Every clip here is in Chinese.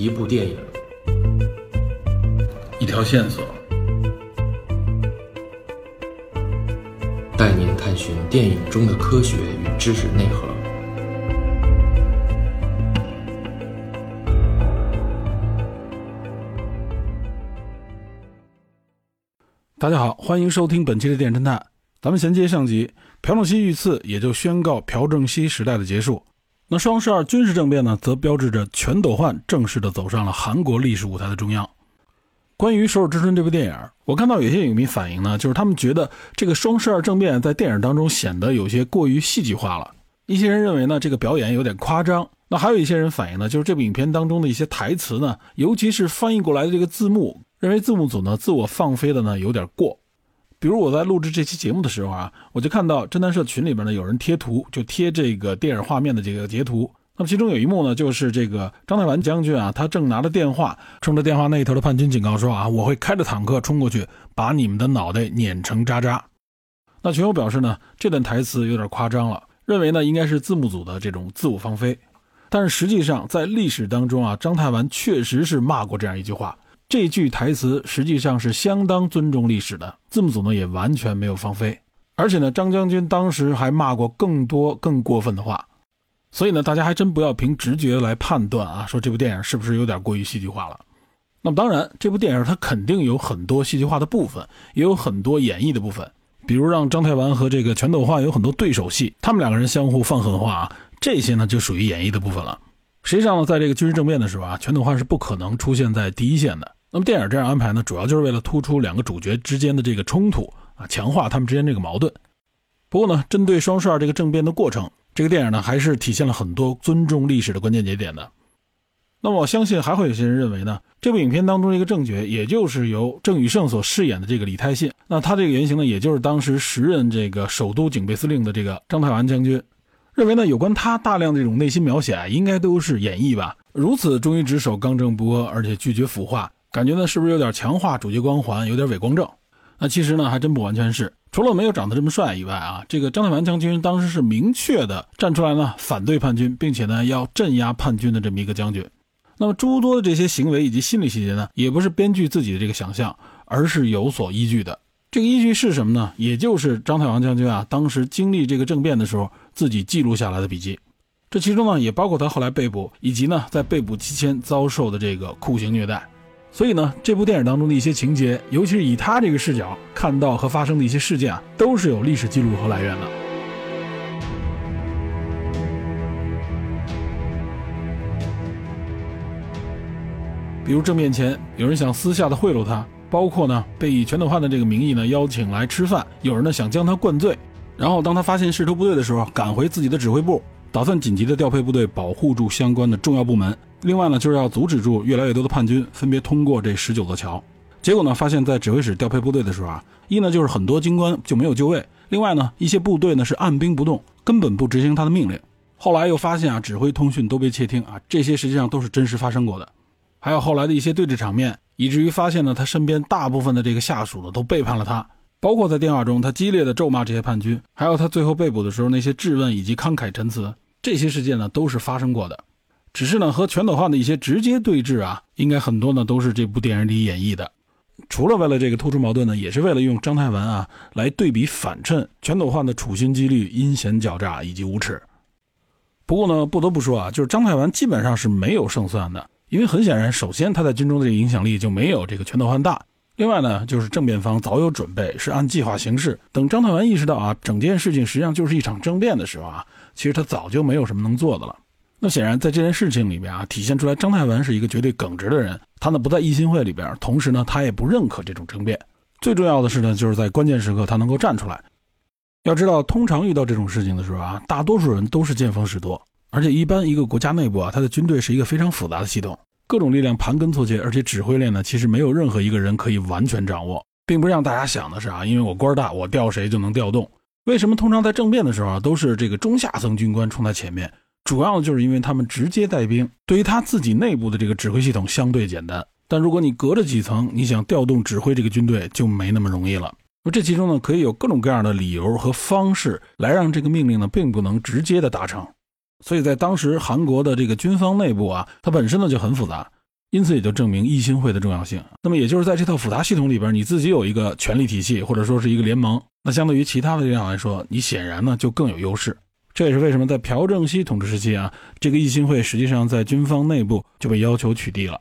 一部电影，一条线索，带您探寻电影中的科学与知识内核。大家好，欢迎收听本期的电侦探。咱们衔接上集，朴正熙遇刺也就宣告朴正熙时代的结束。那双十二军事政变呢，则标志着全斗焕正式的走上了韩国历史舞台的中央。关于《首尔之春》这部电影，我看到有些影迷反映呢，就是他们觉得这个双十二政变在电影当中显得有些过于戏剧化了。一些人认为呢，这个表演有点夸张。那还有一些人反映呢，就是这部影片当中的一些台词呢，尤其是翻译过来的这个字幕。认为字幕组呢自我放飞的呢有点过，比如我在录制这期节目的时候啊，我就看到侦探社群里边呢有人贴图，就贴这个电影画面的这个截图。那么其中有一幕呢，就是这个张太完将军啊，他正拿着电话，冲着电话那一头的叛军警告说啊，我会开着坦克冲过去，把你们的脑袋碾成渣渣。那群友表示呢，这段台词有点夸张了，认为呢应该是字幕组的这种自我放飞。但是实际上在历史当中啊，张太完确实是骂过这样一句话。这句台词实际上是相当尊重历史的，字幕组呢也完全没有放飞，而且呢，张将军当时还骂过更多更过分的话，所以呢，大家还真不要凭直觉来判断啊，说这部电影是不是有点过于戏剧化了。那么当然，这部电影它肯定有很多戏剧化的部分，也有很多演绎的部分，比如让张太完和这个全斗焕有很多对手戏，他们两个人相互放狠话啊，这些呢就属于演绎的部分了。实际上呢，在这个军事政变的时候啊，全斗焕是不可能出现在第一线的。那么电影这样安排呢，主要就是为了突出两个主角之间的这个冲突啊，强化他们之间这个矛盾。不过呢，针对双十二这个政变的过程，这个电影呢还是体现了很多尊重历史的关键节点的。那么我相信还会有些人认为呢，这部影片当中的一个正角，也就是由郑宇盛所饰演的这个李泰信，那他这个原型呢，也就是当时时任这个首都警备司令的这个张太安将军，认为呢，有关他大量这种内心描写啊，应该都是演绎吧。如此忠于职守、刚正不阿，而且拒绝腐化。感觉呢，是不是有点强化主角光环，有点伪光正？那其实呢，还真不完全是。除了没有长得这么帅以外啊，这个张太完将军当时是明确的站出来呢，反对叛军，并且呢，要镇压叛军的这么一个将军。那么诸多的这些行为以及心理细节呢，也不是编剧自己的这个想象，而是有所依据的。这个依据是什么呢？也就是张太王将军啊，当时经历这个政变的时候，自己记录下来的笔记。这其中呢，也包括他后来被捕，以及呢，在被捕期间遭受的这个酷刑虐待。所以呢，这部电影当中的一些情节，尤其是以他这个视角看到和发生的一些事件啊，都是有历史记录和来源的。比如正面前有人想私下的贿赂他，包括呢被以全斗焕的这个名义呢邀请来吃饭，有人呢想将他灌醉，然后当他发现势头不对的时候，赶回自己的指挥部，打算紧急的调配部队保护住相关的重要部门。另外呢，就是要阻止住越来越多的叛军分别通过这十九座桥。结果呢，发现，在指挥室调配部队的时候啊，一呢就是很多军官就没有就位；另外呢，一些部队呢是按兵不动，根本不执行他的命令。后来又发现啊，指挥通讯都被窃听啊，这些实际上都是真实发生过的。还有后来的一些对峙场面，以至于发现呢，他身边大部分的这个下属呢都背叛了他，包括在电话中他激烈的咒骂这些叛军，还有他最后被捕的时候那些质问以及慷慨陈词，这些事件呢都是发生过的。只是呢，和全斗焕的一些直接对峙啊，应该很多呢都是这部电影里演绎的。除了为了这个突出矛盾呢，也是为了用章太完啊来对比反衬全斗焕的处心积虑、阴险狡诈以及无耻。不过呢，不得不说啊，就是章太完基本上是没有胜算的，因为很显然，首先他在军中的这影响力就没有这个全斗焕大。另外呢，就是政变方早有准备，是按计划行事。等张太完意识到啊，整件事情实际上就是一场政变的时候啊，其实他早就没有什么能做的了。那显然，在这件事情里面啊，体现出来张太文是一个绝对耿直的人。他呢不在义兴会里边，同时呢，他也不认可这种政变。最重要的是呢，就是在关键时刻他能够站出来。要知道，通常遇到这种事情的时候啊，大多数人都是见风使舵，而且一般一个国家内部啊，他的军队是一个非常复杂的系统，各种力量盘根错节，而且指挥链呢，其实没有任何一个人可以完全掌握，并不是让大家想的是啊，因为我官大，我调谁就能调动。为什么通常在政变的时候啊，都是这个中下层军官冲在前面？主要就是因为他们直接带兵，对于他自己内部的这个指挥系统相对简单。但如果你隔着几层，你想调动指挥这个军队就没那么容易了。那这其中呢，可以有各种各样的理由和方式来让这个命令呢，并不能直接的达成。所以在当时韩国的这个军方内部啊，它本身呢就很复杂。因此也就证明一心会的重要性。那么也就是在这套复杂系统里边，你自己有一个权力体系，或者说是一个联盟，那相对于其他的力量来说，你显然呢就更有优势。这也是为什么在朴正熙统治时期啊，这个一心会实际上在军方内部就被要求取缔了。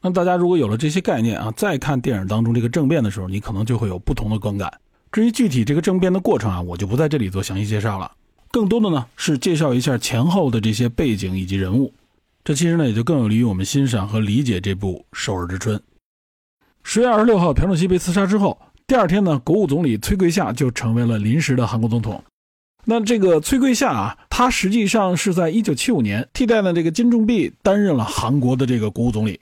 那大家如果有了这些概念啊，再看电影当中这个政变的时候，你可能就会有不同的观感。至于具体这个政变的过程啊，我就不在这里做详细介绍了。更多的呢是介绍一下前后的这些背景以及人物。这其实呢也就更有利于我们欣赏和理解这部《首尔之春》。十月二十六号，朴正熙被刺杀之后，第二天呢，国务总理崔桂夏就成为了临时的韩国总统。那这个崔桂夏啊，他实际上是在一九七五年替代了这个金正弼担任了韩国的这个国务总理。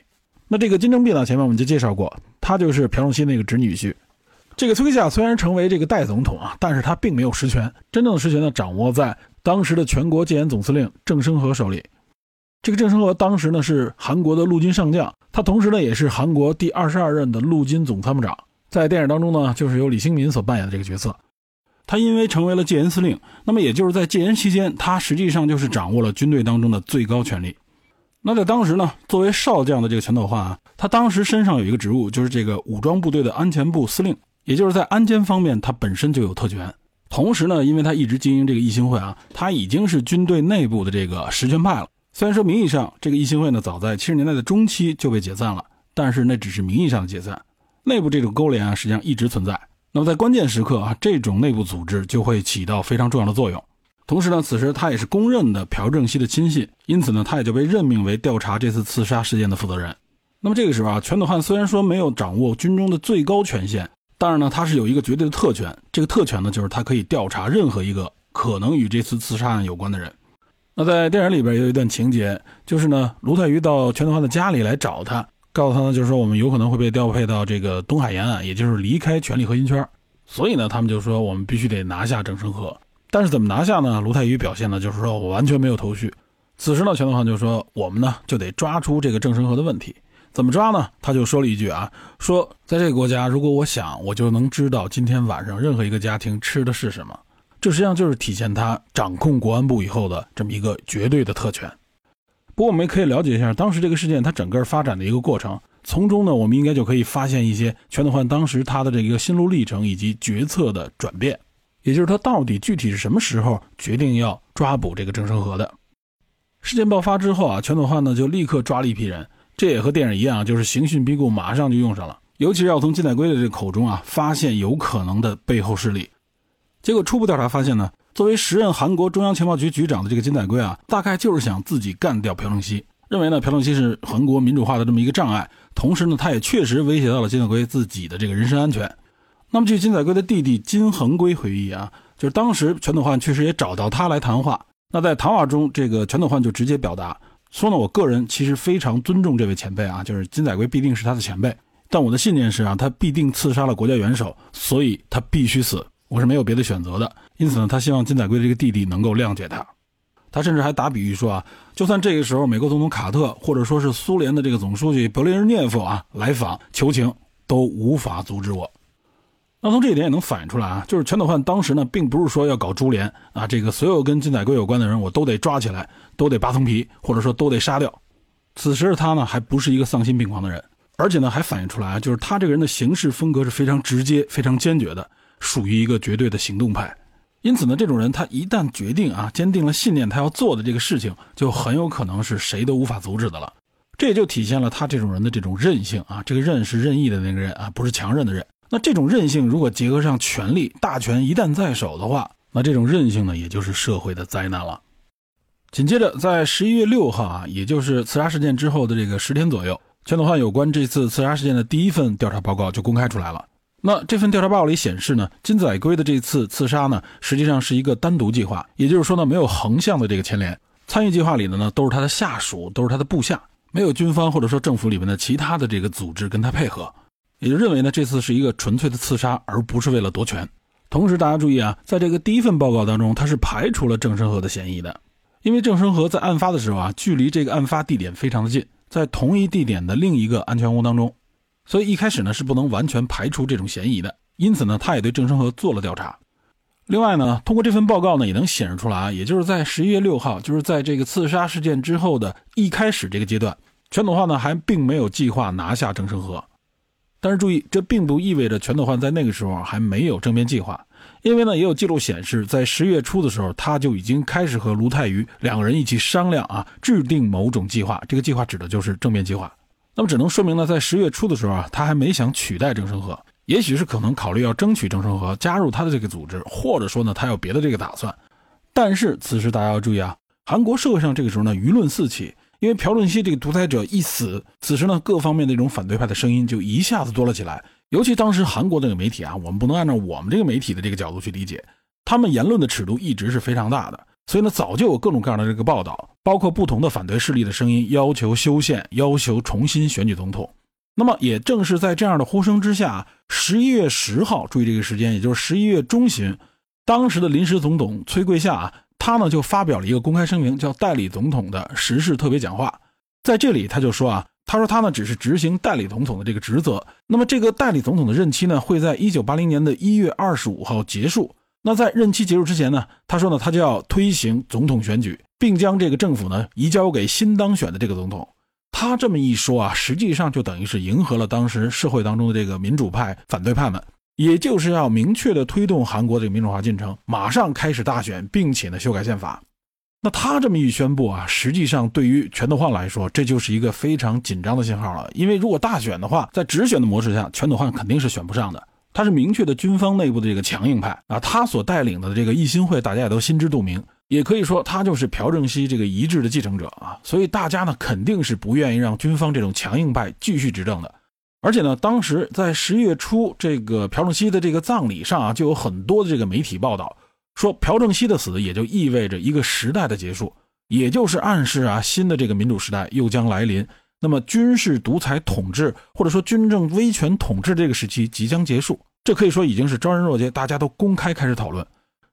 那这个金正弼呢，前面我们就介绍过，他就是朴正熙那个侄女婿。这个崔圭夏虽然成为这个代总统啊，但是他并没有实权，真正的实权呢掌握在当时的全国戒严总司令郑生和手里。这个郑生和当时呢是韩国的陆军上将，他同时呢也是韩国第二十二任的陆军总参谋长。在电影当中呢，就是由李兴民所扮演的这个角色。他因为成为了戒严司令，那么也就是在戒严期间，他实际上就是掌握了军队当中的最高权力。那在当时呢，作为少将的这个全斗焕啊，他当时身上有一个职务，就是这个武装部队的安全部司令，也就是在安监方面，他本身就有特权。同时呢，因为他一直经营这个义兴会啊，他已经是军队内部的这个实权派了。虽然说名义上这个义兴会呢，早在七十年代的中期就被解散了，但是那只是名义上的解散，内部这种勾连啊，实际上一直存在。那么在关键时刻啊，这种内部组织就会起到非常重要的作用。同时呢，此时他也是公认的朴正熙的亲信，因此呢，他也就被任命为调查这次刺杀事件的负责人。那么这个时候啊，全斗焕虽然说没有掌握军中的最高权限，但是呢，他是有一个绝对的特权。这个特权呢，就是他可以调查任何一个可能与这次刺杀案有关的人。那在电影里边也有一段情节，就是呢，卢泰愚到全斗焕的家里来找他，告诉他呢，就是说我们有可能会被调配到这个东海沿岸，也就是离开权力核心圈。所以呢，他们就说我们必须得拿下郑生和。但是怎么拿下呢？卢泰愚表现呢，就是说我完全没有头绪。此时呢，全斗焕就说：“我们呢就得抓出这个郑生和的问题，怎么抓呢？”他就说了一句啊：“说在这个国家，如果我想，我就能知道今天晚上任何一个家庭吃的是什么。”这实际上就是体现他掌控国安部以后的这么一个绝对的特权。不过我们也可以了解一下当时这个事件它整个发展的一个过程，从中呢，我们应该就可以发现一些全斗焕当时他的这个心路历程以及决策的转变。也就是他到底具体是什么时候决定要抓捕这个郑生和的？事件爆发之后啊，全斗焕呢就立刻抓了一批人，这也和电影一样，就是刑讯逼供马上就用上了。尤其是要从金载圭的这口中啊，发现有可能的背后势力。结果初步调查发现呢，作为时任韩国中央情报局局长的这个金载圭啊，大概就是想自己干掉朴正熙，认为呢朴正熙是韩国民主化的这么一个障碍，同时呢他也确实威胁到了金载圭自己的这个人身安全。那么，据金载圭的弟弟金恒圭回忆啊，就是当时全斗焕确实也找到他来谈话。那在谈话中，这个全斗焕就直接表达说呢：“我个人其实非常尊重这位前辈啊，就是金载圭必定是他的前辈。但我的信念是啊，他必定刺杀了国家元首，所以他必须死，我是没有别的选择的。因此呢，他希望金载圭的这个弟弟能够谅解他。他甚至还打比喻说啊，就算这个时候美国总统卡特或者说是苏联的这个总书记勃列日涅夫啊来访求情，都无法阻止我。”那从这一点也能反映出来啊，就是全斗焕当时呢，并不是说要搞株连啊，这个所有跟金载圭有关的人，我都得抓起来，都得扒层皮，或者说都得杀掉。此时的他呢，还不是一个丧心病狂的人，而且呢，还反映出来啊，就是他这个人的行事风格是非常直接、非常坚决的，属于一个绝对的行动派。因此呢，这种人他一旦决定啊，坚定了信念，他要做的这个事情，就很有可能是谁都无法阻止的了。这也就体现了他这种人的这种韧性啊，这个韧是任意的那个人啊，不是强韧的韧。那这种韧性，如果结合上权力大权一旦在手的话，那这种韧性呢，也就是社会的灾难了。紧接着，在十一月六号啊，也就是刺杀事件之后的这个十天左右，全斗焕有关这次刺杀事件的第一份调查报告就公开出来了。那这份调查报告里显示呢，金载圭的这次刺杀呢，实际上是一个单独计划，也就是说呢，没有横向的这个牵连。参与计划里的呢，都是他的下属，都是他的部下，没有军方或者说政府里面的其他的这个组织跟他配合。也就认为呢，这次是一个纯粹的刺杀，而不是为了夺权。同时，大家注意啊，在这个第一份报告当中，他是排除了郑生和的嫌疑的，因为郑生和在案发的时候啊，距离这个案发地点非常的近，在同一地点的另一个安全屋当中，所以一开始呢是不能完全排除这种嫌疑的。因此呢，他也对郑生和做了调查。另外呢，通过这份报告呢，也能显示出来啊，也就是在十一月六号，就是在这个刺杀事件之后的一开始这个阶段。全斗焕呢还并没有计划拿下郑成河。但是注意，这并不意味着全斗焕在那个时候还没有政变计划，因为呢也有记录显示，在十月初的时候，他就已经开始和卢泰愚两个人一起商量啊，制定某种计划。这个计划指的就是政变计划。那么只能说明呢，在十月初的时候啊，他还没想取代郑成和，也许是可能考虑要争取郑成和加入他的这个组织，或者说呢他有别的这个打算。但是此时大家要注意啊，韩国社会上这个时候呢舆论四起。因为朴正熙这个独裁者一死，此时呢，各方面的这种反对派的声音就一下子多了起来。尤其当时韩国这个媒体啊，我们不能按照我们这个媒体的这个角度去理解，他们言论的尺度一直是非常大的。所以呢，早就有各种各样的这个报道，包括不同的反对势力的声音，要求修宪，要求重新选举总统。那么，也正是在这样的呼声之下，十一月十号，注意这个时间，也就是十一月中旬，当时的临时总统崔贵夏啊。他呢就发表了一个公开声明，叫代理总统的时事特别讲话。在这里，他就说啊，他说他呢只是执行代理总统的这个职责。那么这个代理总统的任期呢会在一九八零年的一月二十五号结束。那在任期结束之前呢，他说呢他就要推行总统选举，并将这个政府呢移交给新当选的这个总统。他这么一说啊，实际上就等于是迎合了当时社会当中的这个民主派、反对派们。也就是要明确的推动韩国这个民主化进程，马上开始大选，并且呢修改宪法。那他这么一宣布啊，实际上对于全斗焕来说，这就是一个非常紧张的信号了。因为如果大选的话，在直选的模式下，全斗焕肯定是选不上的。他是明确的军方内部的这个强硬派啊，他所带领的这个义兴会，大家也都心知肚明。也可以说，他就是朴正熙这个遗志的继承者啊。所以大家呢，肯定是不愿意让军方这种强硬派继续执政的。而且呢，当时在十一月初，这个朴正熙的这个葬礼上啊，就有很多的这个媒体报道，说朴正熙的死也就意味着一个时代的结束，也就是暗示啊，新的这个民主时代又将来临。那么军事独裁统治或者说军政威权统治这个时期即将结束，这可以说已经是昭然若揭，大家都公开开始讨论。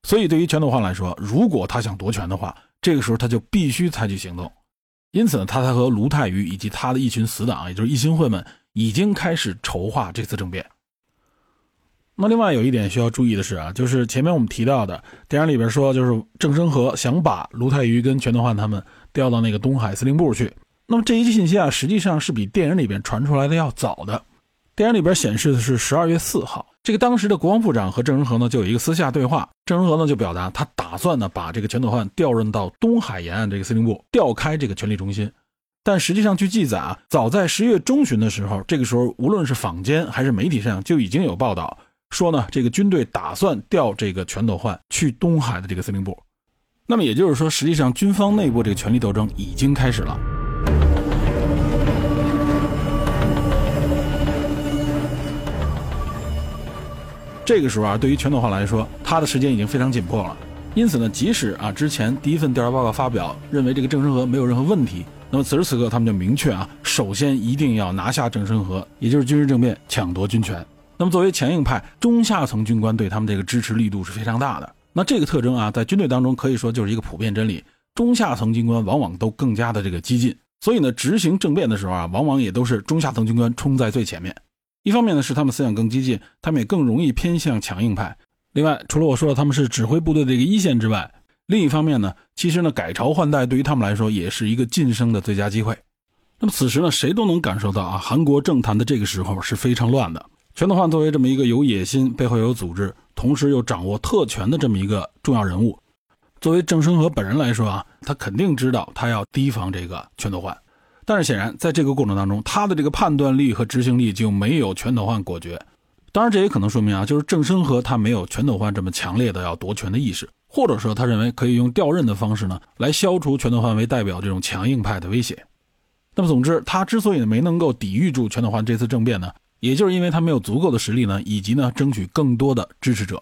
所以对于全斗焕来说，如果他想夺权的话，这个时候他就必须采取行动。因此呢，他才和卢泰愚以及他的一群死党，也就是一心会们。已经开始筹划这次政变。那另外有一点需要注意的是啊，就是前面我们提到的电影里边说，就是郑生和想把卢泰愚跟全斗焕他们调到那个东海司令部去。那么这一信息啊，实际上是比电影里边传出来的要早的。电影里边显示的是十二月四号，这个当时的国防部长和郑成和呢就有一个私下对话，郑成和呢就表达他打算呢把这个全斗焕调任到东海沿岸这个司令部，调开这个权力中心。但实际上，据记载啊，早在十月中旬的时候，这个时候无论是坊间还是媒体上就已经有报道说呢，这个军队打算调这个全斗焕去东海的这个司令部。那么也就是说，实际上军方内部这个权力斗争已经开始了。这个时候啊，对于全斗焕来说，他的时间已经非常紧迫了。因此呢，即使啊之前第一份调查报告发表，认为这个郑成和没有任何问题。那么此时此刻，他们就明确啊，首先一定要拿下郑生河，也就是军事政变，抢夺军权。那么作为强硬派，中下层军官对他们这个支持力度是非常大的。那这个特征啊，在军队当中可以说就是一个普遍真理。中下层军官往往都更加的这个激进，所以呢，执行政变的时候啊，往往也都是中下层军官冲在最前面。一方面呢，是他们思想更激进，他们也更容易偏向强硬派。另外，除了我说的他们是指挥部队的这个一线之外，另一方面呢，其实呢，改朝换代对于他们来说也是一个晋升的最佳机会。那么此时呢，谁都能感受到啊，韩国政坛的这个时候是非常乱的。全斗焕作为这么一个有野心、背后有组织，同时又掌握特权的这么一个重要人物，作为郑生和本人来说啊，他肯定知道他要提防这个全斗焕。但是显然，在这个过程当中，他的这个判断力和执行力就没有全斗焕果决。当然，这也可能说明啊，就是郑生和他没有全斗焕这么强烈的要夺权的意识。或者说，他认为可以用调任的方式呢，来消除全斗焕为代表这种强硬派的威胁。那么，总之，他之所以没能够抵御住全斗焕这次政变呢，也就是因为他没有足够的实力呢，以及呢，争取更多的支持者。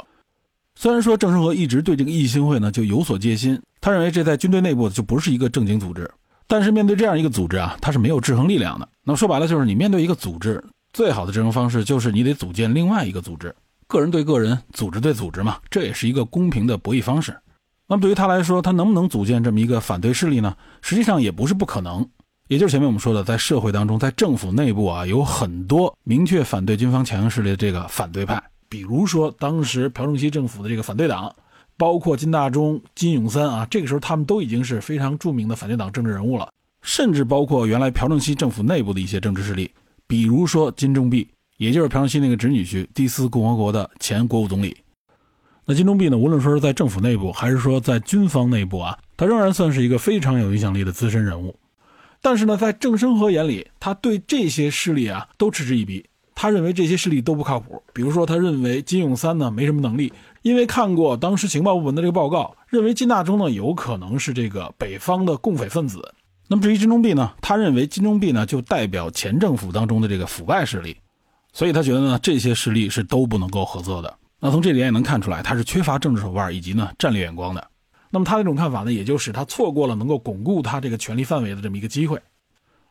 虽然说郑成和一直对这个义兴会呢就有所戒心，他认为这在军队内部就不是一个正经组织。但是面对这样一个组织啊，他是没有制衡力量的。那么说白了，就是你面对一个组织，最好的制衡方式就是你得组建另外一个组织。个人对个人，组织对组织嘛，这也是一个公平的博弈方式。那么对于他来说，他能不能组建这么一个反对势力呢？实际上也不是不可能。也就是前面我们说的，在社会当中，在政府内部啊，有很多明确反对军方强硬势力的这个反对派，比如说当时朴正熙政府的这个反对党，包括金大中、金永三啊，这个时候他们都已经是非常著名的反对党政治人物了。甚至包括原来朴正熙政府内部的一些政治势力，比如说金正弼，也就是朴正熙那个侄女婿，第四共和国的前国务总理。那金钟弼呢，无论说是在政府内部，还是说在军方内部啊，他仍然算是一个非常有影响力的资深人物。但是呢，在郑生和眼里，他对这些势力啊都嗤之以鼻。他认为这些势力都不靠谱。比如说，他认为金永三呢没什么能力，因为看过当时情报部门的这个报告，认为金大中呢有可能是这个北方的共匪分子。那么至于金钟弼呢，他认为金钟弼呢就代表前政府当中的这个腐败势力，所以他觉得呢这些势力是都不能够合作的。那从这点也能看出来，他是缺乏政治手腕以及呢战略眼光的。那么他这种看法呢，也就使他错过了能够巩固他这个权力范围的这么一个机会。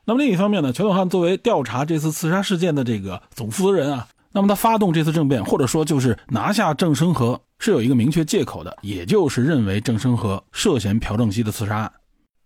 那么另一方面呢，全斗焕作为调查这次刺杀事件的这个总负责人啊，那么他发动这次政变，或者说就是拿下郑生和，是有一个明确借口的，也就是认为郑生和涉嫌朴正熙的刺杀案。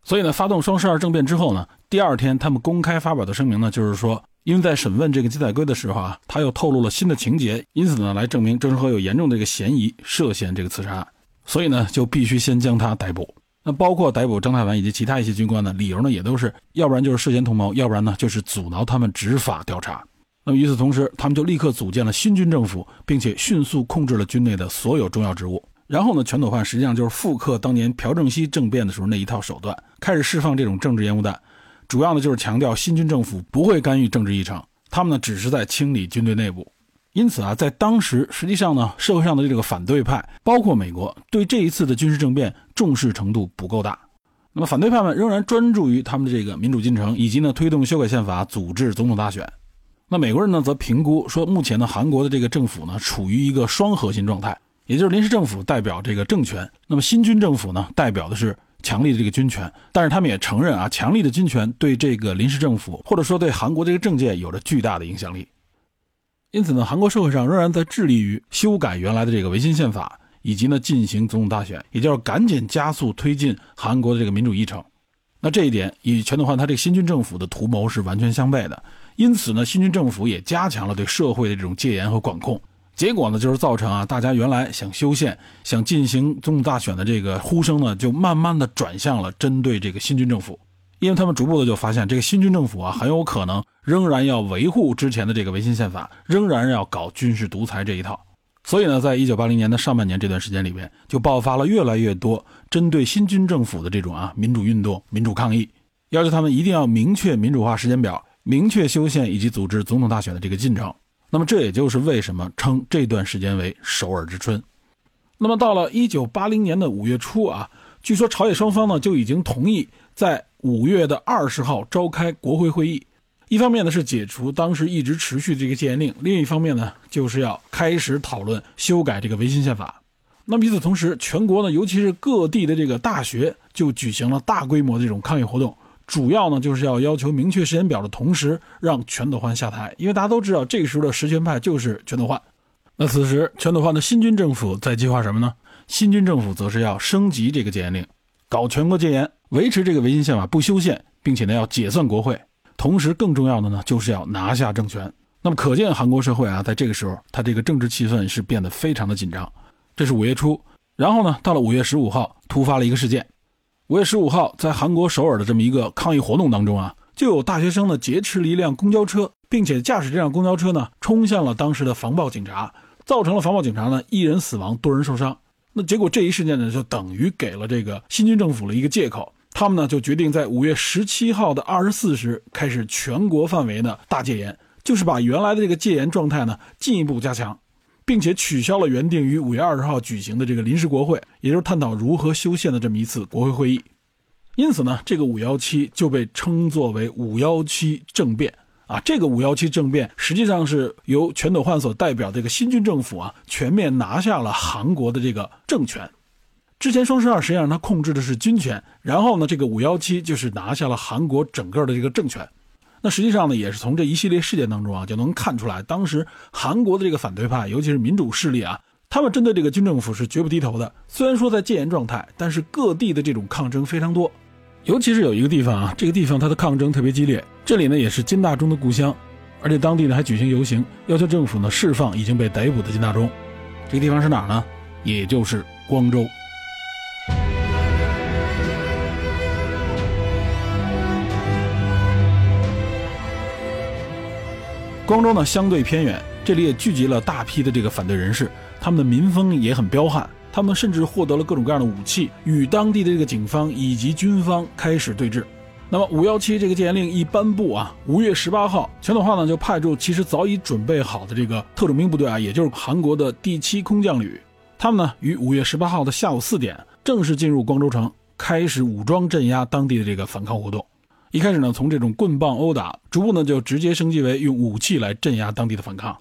所以呢，发动双十二政变之后呢，第二天他们公开发表的声明呢，就是说。因为在审问这个鸡仔龟的时候啊，他又透露了新的情节，因此呢，来证明郑成和有严重的这个嫌疑，涉嫌这个刺杀案，所以呢，就必须先将他逮捕。那包括逮捕张太完以及其他一些军官呢，理由呢，也都是要不然就是涉嫌同谋，要不然呢，就是阻挠他们执法调查。那么与此同时，他们就立刻组建了新军政府，并且迅速控制了军内的所有重要职务。然后呢，全斗焕实际上就是复刻当年朴正熙政变的时候那一套手段，开始释放这种政治烟雾弹。主要呢就是强调新军政府不会干预政治议程，他们呢只是在清理军队内部。因此啊，在当时实际上呢，社会上的这个反对派，包括美国，对这一次的军事政变重视程度不够大。那么反对派们仍然专注于他们的这个民主进程，以及呢推动修改宪法、组织总统大选。那美国人呢则评估说，目前呢韩国的这个政府呢处于一个双核心状态，也就是临时政府代表这个政权，那么新军政府呢代表的是。强力的这个军权，但是他们也承认啊，强力的军权对这个临时政府或者说对韩国这个政界有着巨大的影响力。因此呢，韩国社会上仍然在致力于修改原来的这个维新宪法，以及呢进行总统大选，也就是赶紧加速推进韩国的这个民主议程。那这一点与全斗焕他这个新军政府的图谋是完全相悖的。因此呢，新军政府也加强了对社会的这种戒严和管控。结果呢，就是造成啊，大家原来想修宪、想进行总统大选的这个呼声呢，就慢慢的转向了针对这个新军政府，因为他们逐步的就发现，这个新军政府啊，很有可能仍然要维护之前的这个维新宪法，仍然要搞军事独裁这一套。所以呢，在一九八零年的上半年这段时间里边，就爆发了越来越多针对新军政府的这种啊民主运动、民主抗议，要求他们一定要明确民主化时间表，明确修宪以及组织总统大选的这个进程。那么这也就是为什么称这段时间为首尔之春。那么到了一九八零年的五月初啊，据说朝野双方呢就已经同意在五月的二十号召开国会会议。一方面呢是解除当时一直持续的这个戒严令，另一方面呢就是要开始讨论修改这个维新宪法。那么与此同时，全国呢尤其是各地的这个大学就举行了大规模的这种抗议活动。主要呢就是要要求明确时间表的同时，让全斗焕下台，因为大家都知道这个时候的实权派就是全斗焕。那此时全斗焕的新军政府在计划什么呢？新军政府则是要升级这个戒严令，搞全国戒严，维持这个维新宪法不修宪，并且呢要解散国会，同时更重要的呢就是要拿下政权。那么可见韩国社会啊，在这个时候，它这个政治气氛是变得非常的紧张。这是五月初，然后呢，到了五月十五号，突发了一个事件。五月十五号，在韩国首尔的这么一个抗议活动当中啊，就有大学生呢劫持了一辆公交车，并且驾驶这辆公交车呢冲向了当时的防暴警察，造成了防暴警察呢一人死亡，多人受伤。那结果这一事件呢，就等于给了这个新军政府了一个借口，他们呢就决定在五月十七号的二十四时开始全国范围的大戒严，就是把原来的这个戒严状态呢进一步加强。并且取消了原定于五月二十号举行的这个临时国会，也就是探讨如何修宪的这么一次国会会议。因此呢，这个五幺七就被称作为五幺七政变啊。这个五幺七政变实际上是由全斗焕所代表这个新军政府啊，全面拿下了韩国的这个政权。之前双十二实际上他控制的是军权，然后呢，这个五幺七就是拿下了韩国整个的这个政权。那实际上呢，也是从这一系列事件当中啊，就能看出来，当时韩国的这个反对派，尤其是民主势力啊，他们针对这个军政府是绝不低头的。虽然说在戒严状态，但是各地的这种抗争非常多，尤其是有一个地方啊，这个地方它的抗争特别激烈，这里呢也是金大中的故乡，而且当地呢还举行游行，要求政府呢释放已经被逮捕的金大中。这个地方是哪呢？也就是光州。光州呢相对偏远，这里也聚集了大批的这个反对人士，他们的民风也很彪悍，他们甚至获得了各种各样的武器，与当地的这个警方以及军方开始对峙。那么五幺七这个戒严令一颁布啊，五月十八号，全斗焕呢就派出其实早已准备好的这个特种兵部队啊，也就是韩国的第七空降旅，他们呢于五月十八号的下午四点正式进入光州城，开始武装镇压当地的这个反抗活动。一开始呢，从这种棍棒殴打，逐步呢就直接升级为用武器来镇压当地的反抗。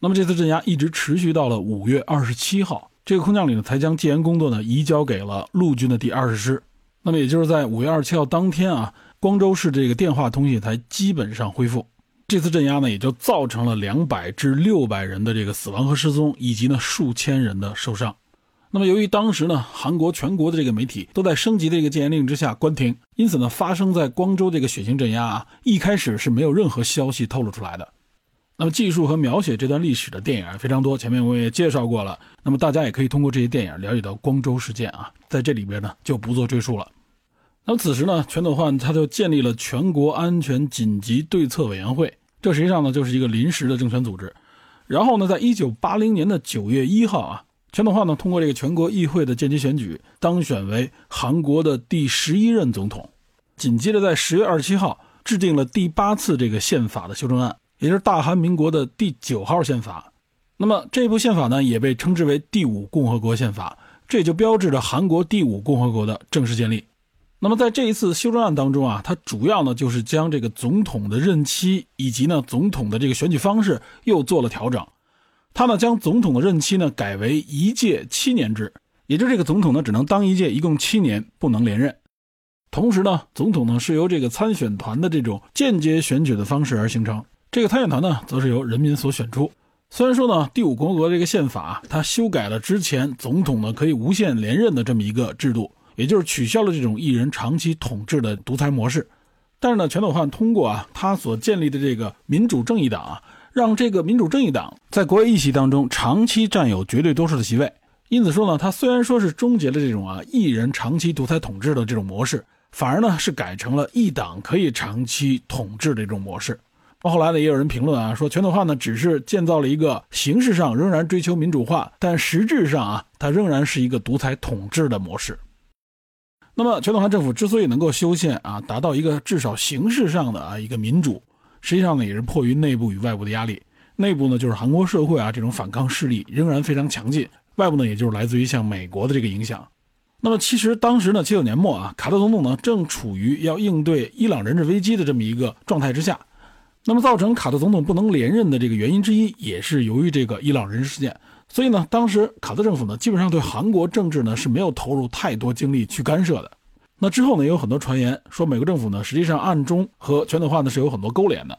那么这次镇压一直持续到了五月二十七号，这个空降旅呢才将戒严工作呢移交给了陆军的第二十师。那么也就是在五月二十七号当天啊，光州市这个电话通信才基本上恢复。这次镇压呢，也就造成了两百至六百人的这个死亡和失踪，以及呢数千人的受伤。那么由于当时呢，韩国全国的这个媒体都在升级的这个戒严令之下关停，因此呢，发生在光州这个血腥镇压啊，一开始是没有任何消息透露出来的。那么记述和描写这段历史的电影非常多，前面我也介绍过了。那么大家也可以通过这些电影了解到光州事件啊，在这里边呢就不做赘述了。那么此时呢，全斗焕他就建立了全国安全紧急对策委员会，这实际上呢就是一个临时的政权组织。然后呢，在一九八零年的九月一号啊，全斗焕呢通过这个全国议会的间接选举，当选为韩国的第十一任总统。紧接着在十月二十七号，制定了第八次这个宪法的修正案，也就是大韩民国的第九号宪法。那么这部宪法呢，也被称之为第五共和国宪法，这也就标志着韩国第五共和国的正式建立。那么在这一次修正案当中啊，它主要呢就是将这个总统的任期以及呢总统的这个选举方式又做了调整。他呢将总统的任期呢改为一届七年制，也就是这个总统呢只能当一届，一共七年，不能连任。同时呢，总统呢是由这个参选团的这种间接选举的方式而形成，这个参选团呢则是由人民所选出。虽然说呢，第五共和国这个宪法它修改了之前总统呢可以无限连任的这么一个制度。也就是取消了这种一人长期统治的独裁模式，但是呢，全斗焕通过啊他所建立的这个民主正义党啊，让这个民主正义党在国会议席当中长期占有绝对多数的席位。因此说呢，他虽然说是终结了这种啊一人长期独裁统治的这种模式，反而呢是改成了一党可以长期统治的这种模式。后来呢，也有人评论啊说，全斗焕呢只是建造了一个形式上仍然追求民主化，但实质上啊，它仍然是一个独裁统治的模式。那么，全斗焕政府之所以能够修宪啊，达到一个至少形式上的啊一个民主，实际上呢也是迫于内部与外部的压力。内部呢就是韩国社会啊这种反抗势力仍然非常强劲，外部呢也就是来自于像美国的这个影响。那么其实当时呢七九年末啊，卡特总统呢正处于要应对伊朗人质危机的这么一个状态之下。那么造成卡特总统不能连任的这个原因之一，也是由于这个伊朗人质事件。所以呢，当时卡特政府呢，基本上对韩国政治呢是没有投入太多精力去干涉的。那之后呢，也有很多传言说，美国政府呢实际上暗中和全斗焕呢是有很多勾连的。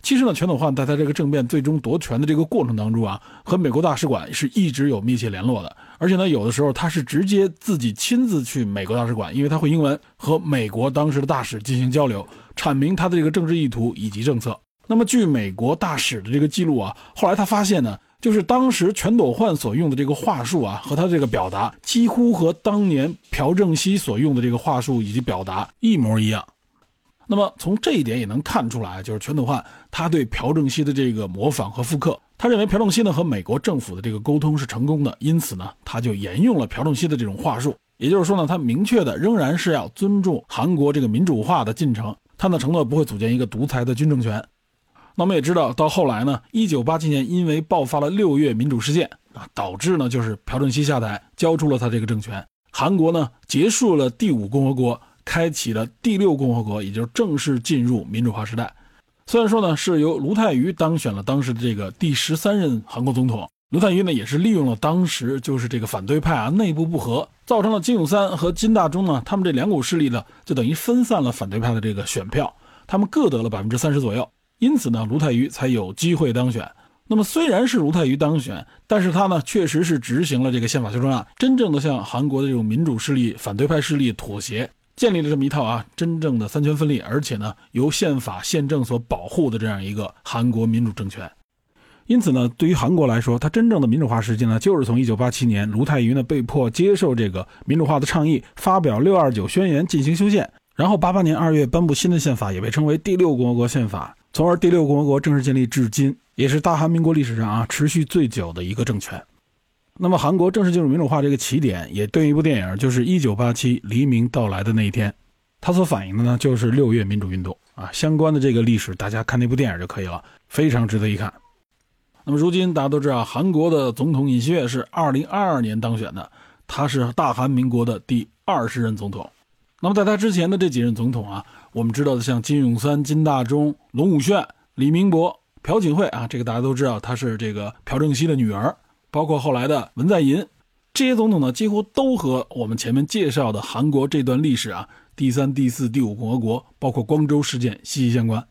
其实呢，全斗焕在他这个政变最终夺权的这个过程当中啊，和美国大使馆是一直有密切联络的。而且呢，有的时候他是直接自己亲自去美国大使馆，因为他会英文，和美国当时的大使进行交流，阐明他的这个政治意图以及政策。那么据美国大使的这个记录啊，后来他发现呢。就是当时全斗焕所用的这个话术啊，和他这个表达几乎和当年朴正熙所用的这个话术以及表达一模一样。那么从这一点也能看出来，就是全斗焕他对朴正熙的这个模仿和复刻。他认为朴正熙呢和美国政府的这个沟通是成功的，因此呢他就沿用了朴正熙的这种话术。也就是说呢，他明确的仍然是要尊重韩国这个民主化的进程，他呢承诺不会组建一个独裁的军政权。那我们也知道，到后来呢，一九八七年因为爆发了六月民主事件啊，导致呢就是朴正熙下台，交出了他这个政权。韩国呢结束了第五共和国，开启了第六共和国，也就是正式进入民主化时代。虽然说呢是由卢泰愚当选了当时的这个第十三任韩国总统，卢泰愚呢也是利用了当时就是这个反对派啊内部不和，造成了金泳三和金大中呢他们这两股势力呢就等于分散了反对派的这个选票，他们各得了百分之三十左右。因此呢，卢泰愚才有机会当选。那么虽然是卢泰愚当选，但是他呢确实是执行了这个宪法修正案，真正的向韩国的这种民主势力、反对派势力妥协，建立了这么一套啊真正的三权分立，而且呢由宪法宪政所保护的这样一个韩国民主政权。因此呢，对于韩国来说，它真正的民主化时期呢，就是从1987年卢泰愚呢被迫接受这个民主化的倡议，发表629宣言进行修宪，然后88年2月颁布新的宪法，也被称为第六共和国宪法。从而第六共和国正式建立至今，也是大韩民国历史上啊持续最久的一个政权。那么韩国正式进入民主化这个起点，也对应一部电影，就是《一九八七黎明到来的那一天》，它所反映的呢就是六月民主运动啊相关的这个历史，大家看那部电影就可以了，非常值得一看。那么如今大家都知道，韩国的总统尹锡悦是二零二二年当选的，他是大韩民国的第二十任总统。那么在他之前的这几任总统啊，我们知道的像金永三、金大中、龙武铉、李明博、朴槿惠啊，这个大家都知道，他是这个朴正熙的女儿。包括后来的文在寅，这些总统呢，几乎都和我们前面介绍的韩国这段历史啊，第三、第四、第五共和国，包括光州事件息息相关。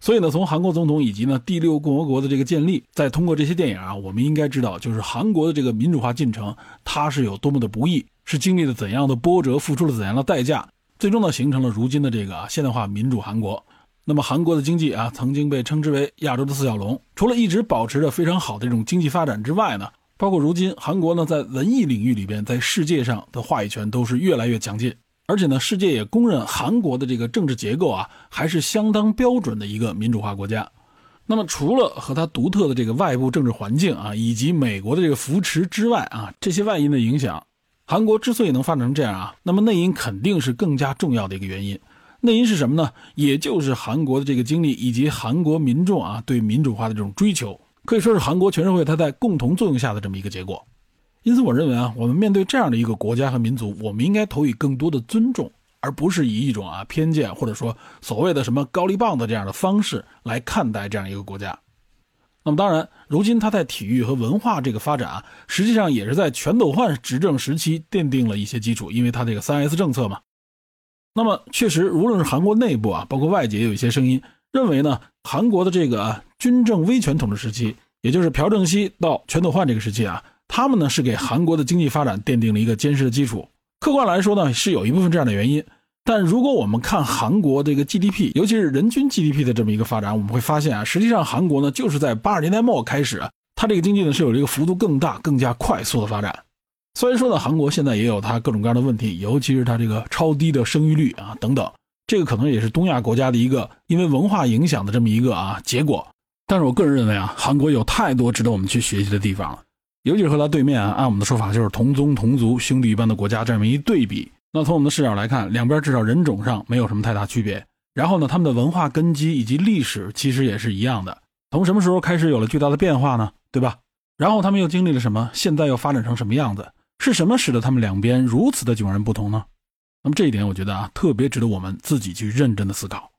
所以呢，从韩国总统以及呢第六共和国的这个建立，再通过这些电影啊，我们应该知道，就是韩国的这个民主化进程，它是有多么的不易，是经历了怎样的波折，付出了怎样的代价，最终呢，形成了如今的这个现代化民主韩国。那么韩国的经济啊，曾经被称之为亚洲的四小龙，除了一直保持着非常好的这种经济发展之外呢。包括如今韩国呢，在文艺领域里边，在世界上的话语权都是越来越强劲，而且呢，世界也公认韩国的这个政治结构啊，还是相当标准的一个民主化国家。那么，除了和它独特的这个外部政治环境啊，以及美国的这个扶持之外啊，这些外因的影响，韩国之所以能发展成这样啊，那么内因肯定是更加重要的一个原因。内因是什么呢？也就是韩国的这个经历以及韩国民众啊对民主化的这种追求。可以说是韩国全社会它在共同作用下的这么一个结果，因此我认为啊，我们面对这样的一个国家和民族，我们应该投以更多的尊重，而不是以一种啊偏见或者说所谓的什么高丽棒的这样的方式来看待这样一个国家。那么当然，如今他在体育和文化这个发展啊，实际上也是在全斗焕执政时期奠定了一些基础，因为他这个三 S 政策嘛。那么确实，无论是韩国内部啊，包括外界，也有一些声音认为呢，韩国的这个。军政威权统治时期，也就是朴正熙到全斗焕这个时期啊，他们呢是给韩国的经济发展奠定了一个坚实的基础。客观来说呢，是有一部分这样的原因。但如果我们看韩国这个 GDP，尤其是人均 GDP 的这么一个发展，我们会发现啊，实际上韩国呢就是在八十年代末开始，它这个经济呢是有一个幅度更大、更加快速的发展。虽然说呢，韩国现在也有它各种各样的问题，尤其是它这个超低的生育率啊等等，这个可能也是东亚国家的一个因为文化影响的这么一个啊结果。但是我个人认为啊，韩国有太多值得我们去学习的地方了，尤其是和它对面啊，按我们的说法就是同宗同族兄弟一般的国家这么一对比。那从我们的视角来看，两边至少人种上没有什么太大区别。然后呢，他们的文化根基以及历史其实也是一样的。从什么时候开始有了巨大的变化呢？对吧？然后他们又经历了什么？现在又发展成什么样子？是什么使得他们两边如此的迥然不同呢？那么这一点，我觉得啊，特别值得我们自己去认真的思考。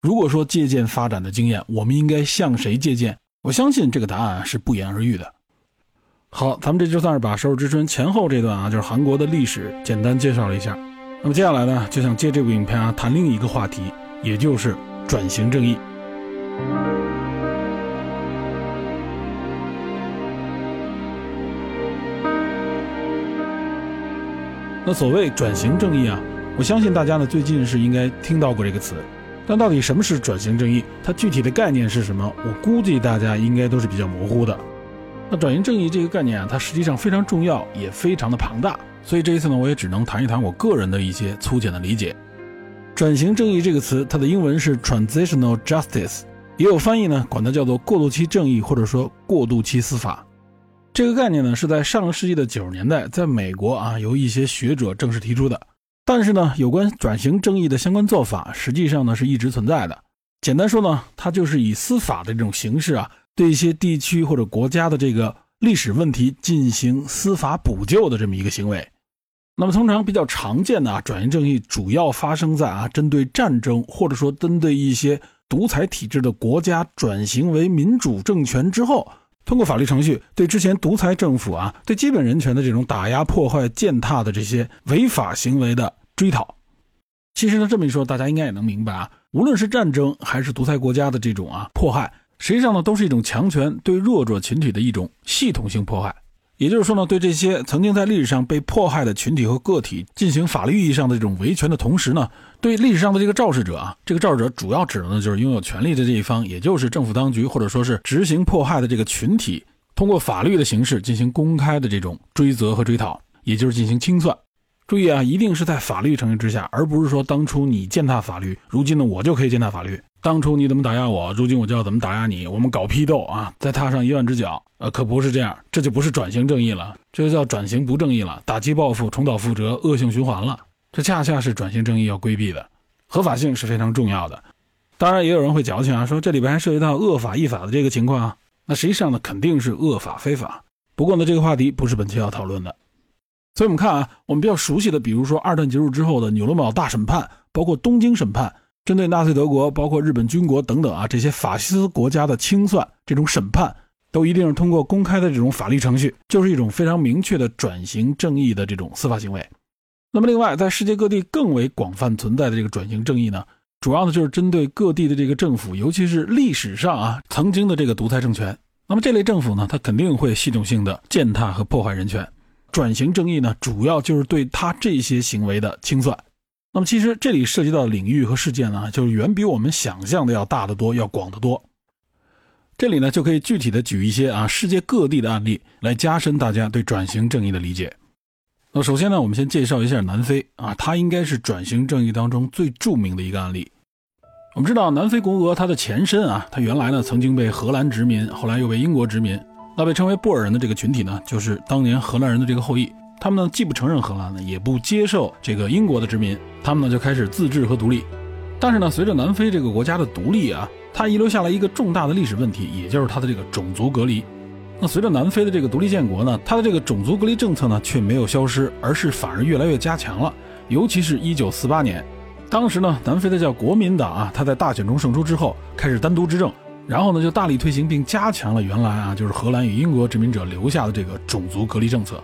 如果说借鉴发展的经验，我们应该向谁借鉴？我相信这个答案是不言而喻的。好，咱们这就算是把《首尔之春》前后这段啊，就是韩国的历史简单介绍了一下。那么接下来呢，就想借这部影片啊谈另一个话题，也就是转型正义。那所谓转型正义啊，我相信大家呢最近是应该听到过这个词。但到底什么是转型正义？它具体的概念是什么？我估计大家应该都是比较模糊的。那转型正义这个概念啊，它实际上非常重要，也非常的庞大。所以这一次呢，我也只能谈一谈我个人的一些粗浅的理解。转型正义这个词，它的英文是 transitional justice，也有翻译呢，管它叫做过渡期正义，或者说过渡期司法。这个概念呢，是在上个世纪的九十年代，在美国啊，由一些学者正式提出的。但是呢，有关转型正义的相关做法，实际上呢是一直存在的。简单说呢，它就是以司法的这种形式啊，对一些地区或者国家的这个历史问题进行司法补救的这么一个行为。那么通常比较常见的啊，转型正义主要发生在啊，针对战争或者说针对一些独裁体制的国家转型为民主政权之后，通过法律程序对之前独裁政府啊，对基本人权的这种打压、破坏、践踏的这些违法行为的。追讨，其实呢，这么一说，大家应该也能明白啊。无论是战争还是独裁国家的这种啊迫害，实际上呢，都是一种强权对弱者群体的一种系统性迫害。也就是说呢，对这些曾经在历史上被迫害的群体和个体进行法律意义上的这种维权的同时呢，对历史上的这个肇事者啊，这个肇事者主要指的呢就是拥有权力的这一方，也就是政府当局或者说是执行迫害的这个群体，通过法律的形式进行公开的这种追责和追讨，也就是进行清算。注意啊，一定是在法律程序之下，而不是说当初你践踏法律，如今呢我就可以践踏法律，当初你怎么打压我，如今我就要怎么打压你。我们搞批斗啊，再踏上一万只脚，呃，可不是这样，这就不是转型正义了，这就叫转型不正义了，打击报复，重蹈覆辙，恶性循环了。这恰恰是转型正义要规避的，合法性是非常重要的。当然，也有人会矫情啊，说这里边还涉及到恶法异法的这个情况啊。那实际上呢，肯定是恶法非法。不过呢，这个话题不是本期要讨论的。所以我们看啊，我们比较熟悉的，比如说二战结束之后的纽伦堡大审判，包括东京审判。针对纳粹德国、包括日本军国等等啊这些法西斯国家的清算，这种审判都一定是通过公开的这种法律程序，就是一种非常明确的转型正义的这种司法行为。那么，另外在世界各地更为广泛存在的这个转型正义呢，主要呢就是针对各地的这个政府，尤其是历史上啊曾经的这个独裁政权。那么这类政府呢，它肯定会系统性的践踏和破坏人权。转型正义呢，主要就是对他这些行为的清算。那么，其实这里涉及到的领域和事件呢，就是远比我们想象的要大得多，要广得多。这里呢，就可以具体的举一些啊世界各地的案例，来加深大家对转型正义的理解。那首先呢，我们先介绍一下南非啊，它应该是转型正义当中最著名的一个案例。我们知道，南非国俄它的前身啊，它原来呢曾经被荷兰殖民，后来又被英国殖民。那被称为布尔人的这个群体呢，就是当年荷兰人的这个后裔。他们呢既不承认荷兰呢，也不接受这个英国的殖民，他们呢就开始自治和独立。但是呢，随着南非这个国家的独立啊，它遗留下来一个重大的历史问题，也就是它的这个种族隔离。那随着南非的这个独立建国呢，它的这个种族隔离政策呢却没有消失，而是反而越来越加强了。尤其是一九四八年，当时呢，南非的叫国民党啊，他在大选中胜出之后，开始单独执政，然后呢就大力推行并加强了原来啊就是荷兰与英国殖民者留下的这个种族隔离政策。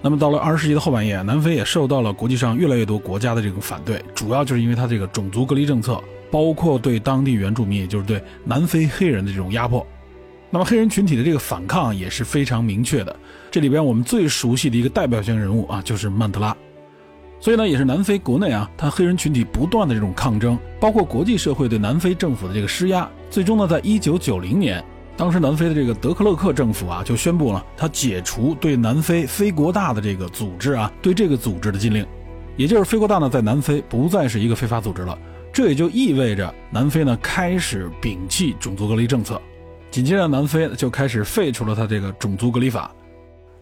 那么到了二十世纪的后半叶，南非也受到了国际上越来越多国家的这种反对，主要就是因为它这个种族隔离政策，包括对当地原住民，也就是对南非黑人的这种压迫。那么黑人群体的这个反抗也是非常明确的。这里边我们最熟悉的一个代表性人物啊，就是曼德拉。所以呢，也是南非国内啊，他黑人群体不断的这种抗争，包括国际社会对南非政府的这个施压，最终呢，在一九九零年。当时南非的这个德克勒克政府啊，就宣布了他解除对南非非国大的这个组织啊，对这个组织的禁令，也就是非国大呢在南非不再是一个非法组织了。这也就意味着南非呢开始摒弃种族隔离政策。紧接着，南非就开始废除了他这个种族隔离法。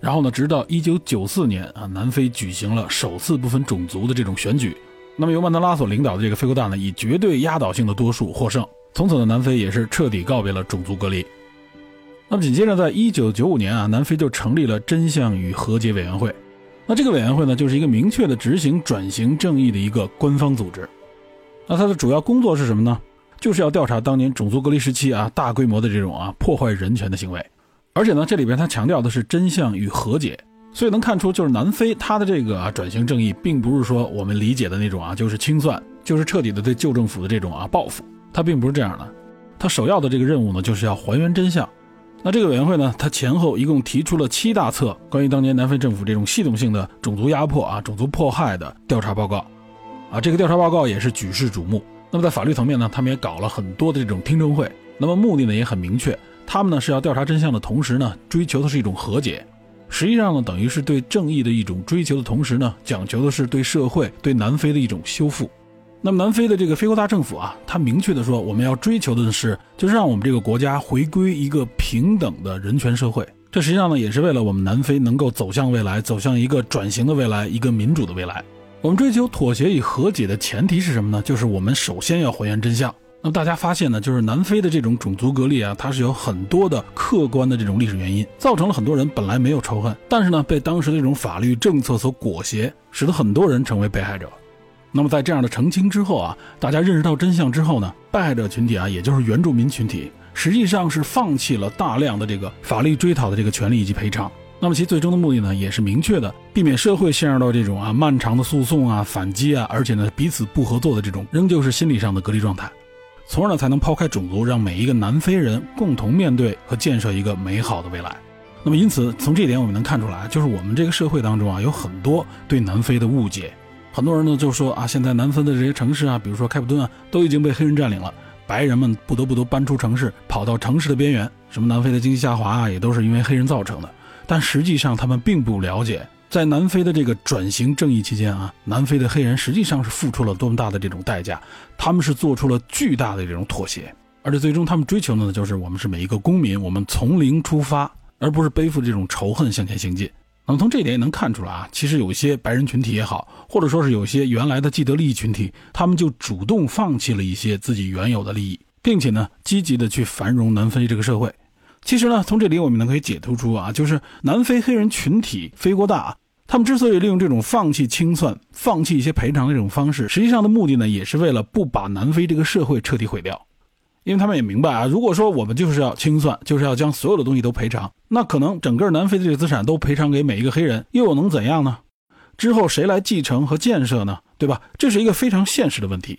然后呢，直到一九九四年啊，南非举行了首次不分种族的这种选举。那么由曼德拉所领导的这个非国大呢，以绝对压倒性的多数获胜。从此呢，南非也是彻底告别了种族隔离。那么紧接着，在一九九五年啊，南非就成立了真相与和解委员会。那这个委员会呢，就是一个明确的执行转型正义的一个官方组织。那它的主要工作是什么呢？就是要调查当年种族隔离时期啊大规模的这种啊破坏人权的行为。而且呢，这里边它强调的是真相与和解。所以能看出，就是南非它的这个啊转型正义，并不是说我们理解的那种啊，就是清算，就是彻底的对旧政府的这种啊报复。他并不是这样的。他首要的这个任务呢，就是要还原真相。那这个委员会呢？他前后一共提出了七大册关于当年南非政府这种系统性的种族压迫啊、种族迫害的调查报告，啊，这个调查报告也是举世瞩目。那么在法律层面呢，他们也搞了很多的这种听证会。那么目的呢也很明确，他们呢是要调查真相的同时呢，追求的是一种和解。实际上呢，等于是对正义的一种追求的同时呢，讲求的是对社会、对南非的一种修复。那么南非的这个非国大政府啊，他明确的说，我们要追求的是，就是让我们这个国家回归一个平等的人权社会。这实际上呢，也是为了我们南非能够走向未来，走向一个转型的未来，一个民主的未来。我们追求妥协与和解的前提是什么呢？就是我们首先要还原真相。那么大家发现呢，就是南非的这种种族隔离啊，它是有很多的客观的这种历史原因，造成了很多人本来没有仇恨，但是呢，被当时的这种法律政策所裹挟，使得很多人成为被害者。那么在这样的澄清之后啊，大家认识到真相之后呢，被害者群体啊，也就是原住民群体，实际上是放弃了大量的这个法律追讨的这个权利以及赔偿。那么其最终的目的呢，也是明确的，避免社会陷入到这种啊漫长的诉讼啊、反击啊，而且呢彼此不合作的这种仍旧是心理上的隔离状态，从而呢才能抛开种族，让每一个南非人共同面对和建设一个美好的未来。那么因此从这一点我们能看出来，就是我们这个社会当中啊，有很多对南非的误解。很多人呢就说啊，现在南非的这些城市啊，比如说开普敦啊，都已经被黑人占领了，白人们不得不都搬出城市，跑到城市的边缘。什么南非的经济下滑啊，也都是因为黑人造成的。但实际上他们并不了解，在南非的这个转型正义期间啊，南非的黑人实际上是付出了多么大的这种代价，他们是做出了巨大的这种妥协，而且最终他们追求的呢，就是我们是每一个公民，我们从零出发，而不是背负这种仇恨向前行进。那么从这一点也能看出来啊，其实有一些白人群体也好，或者说是有些原来的既得利益群体，他们就主动放弃了一些自己原有的利益，并且呢，积极的去繁荣南非这个社会。其实呢，从这里我们能可以解读出啊，就是南非黑人群体非过大，他们之所以利用这种放弃清算、放弃一些赔偿的这种方式，实际上的目的呢，也是为了不把南非这个社会彻底毁掉。因为他们也明白啊，如果说我们就是要清算，就是要将所有的东西都赔偿，那可能整个南非的这个资产都赔偿给每一个黑人，又能怎样呢？之后谁来继承和建设呢？对吧？这是一个非常现实的问题。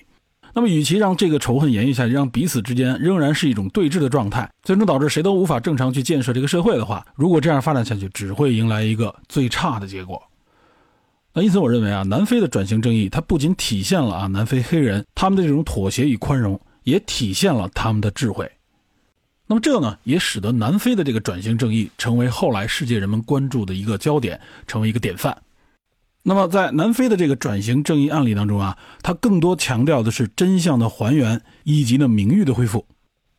那么，与其让这个仇恨延续下去，让彼此之间仍然是一种对峙的状态，最终导致谁都无法正常去建设这个社会的话，如果这样发展下去，只会迎来一个最差的结果。那因此，我认为啊，南非的转型正义，它不仅体现了啊南非黑人他们的这种妥协与宽容。也体现了他们的智慧，那么这呢，也使得南非的这个转型正义成为后来世界人们关注的一个焦点，成为一个典范。那么在南非的这个转型正义案例当中啊，它更多强调的是真相的还原以及呢名誉的恢复，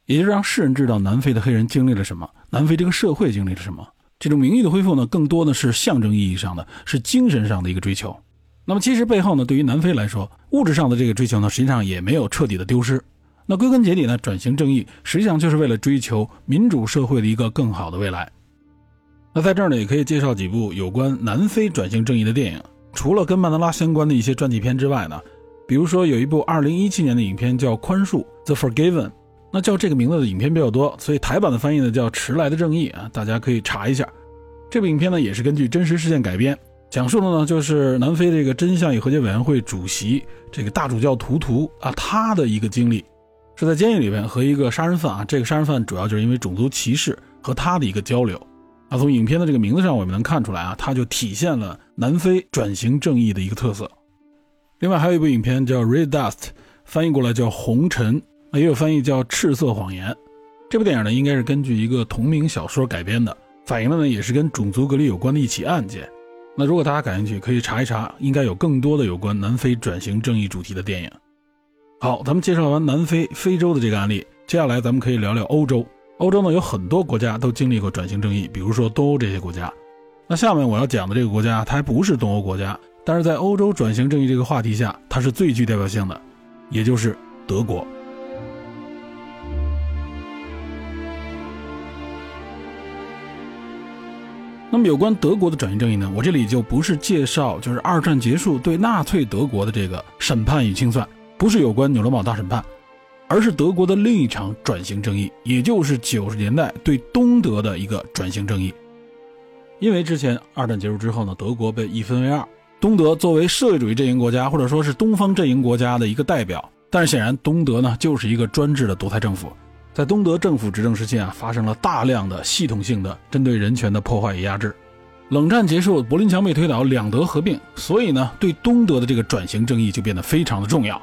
也就是让世人知道南非的黑人经历了什么，南非这个社会经历了什么。这种名誉的恢复呢，更多的是象征意义上的，是精神上的一个追求。那么其实背后呢，对于南非来说，物质上的这个追求呢，实际上也没有彻底的丢失。那归根结底呢，转型正义实际上就是为了追求民主社会的一个更好的未来。那在这儿呢，也可以介绍几部有关南非转型正义的电影。除了跟曼德拉相关的一些传记片之外呢，比如说有一部2017年的影片叫《宽恕》（The Forgiven）。那叫这个名字的影片比较多，所以台版的翻译呢叫《迟来的正义》啊，大家可以查一下。这部影片呢也是根据真实事件改编，讲述的呢就是南非这个真相与和解委员会主席这个大主教图图啊他的一个经历。是在监狱里边和一个杀人犯啊，这个杀人犯主要就是因为种族歧视和他的一个交流。啊，从影片的这个名字上我们能看出来啊，它就体现了南非转型正义的一个特色。另外还有一部影片叫《Red Dust》，翻译过来叫《红尘》，也有翻译叫《赤色谎言》。这部电影呢，应该是根据一个同名小说改编的，反映的呢也是跟种族隔离有关的一起案件。那如果大家感兴趣，可以查一查，应该有更多的有关南非转型正义主题的电影。好，咱们介绍完南非、非洲的这个案例，接下来咱们可以聊聊欧洲。欧洲呢有很多国家都经历过转型正义，比如说东欧这些国家。那下面我要讲的这个国家，它还不是东欧国家，但是在欧洲转型正义这个话题下，它是最具代表性的，也就是德国。那么有关德国的转型正义呢，我这里就不是介绍，就是二战结束对纳粹德国的这个审判与清算。不是有关纽伦堡大审判，而是德国的另一场转型正义，也就是九十年代对东德的一个转型正义。因为之前二战结束之后呢，德国被一分为二，东德作为社会主义阵营国家，或者说是东方阵营国家的一个代表，但是显然东德呢就是一个专制的独裁政府。在东德政府执政时期啊，发生了大量的系统性的针对人权的破坏与压制。冷战结束，柏林墙被推倒，两德合并，所以呢，对东德的这个转型正义就变得非常的重要。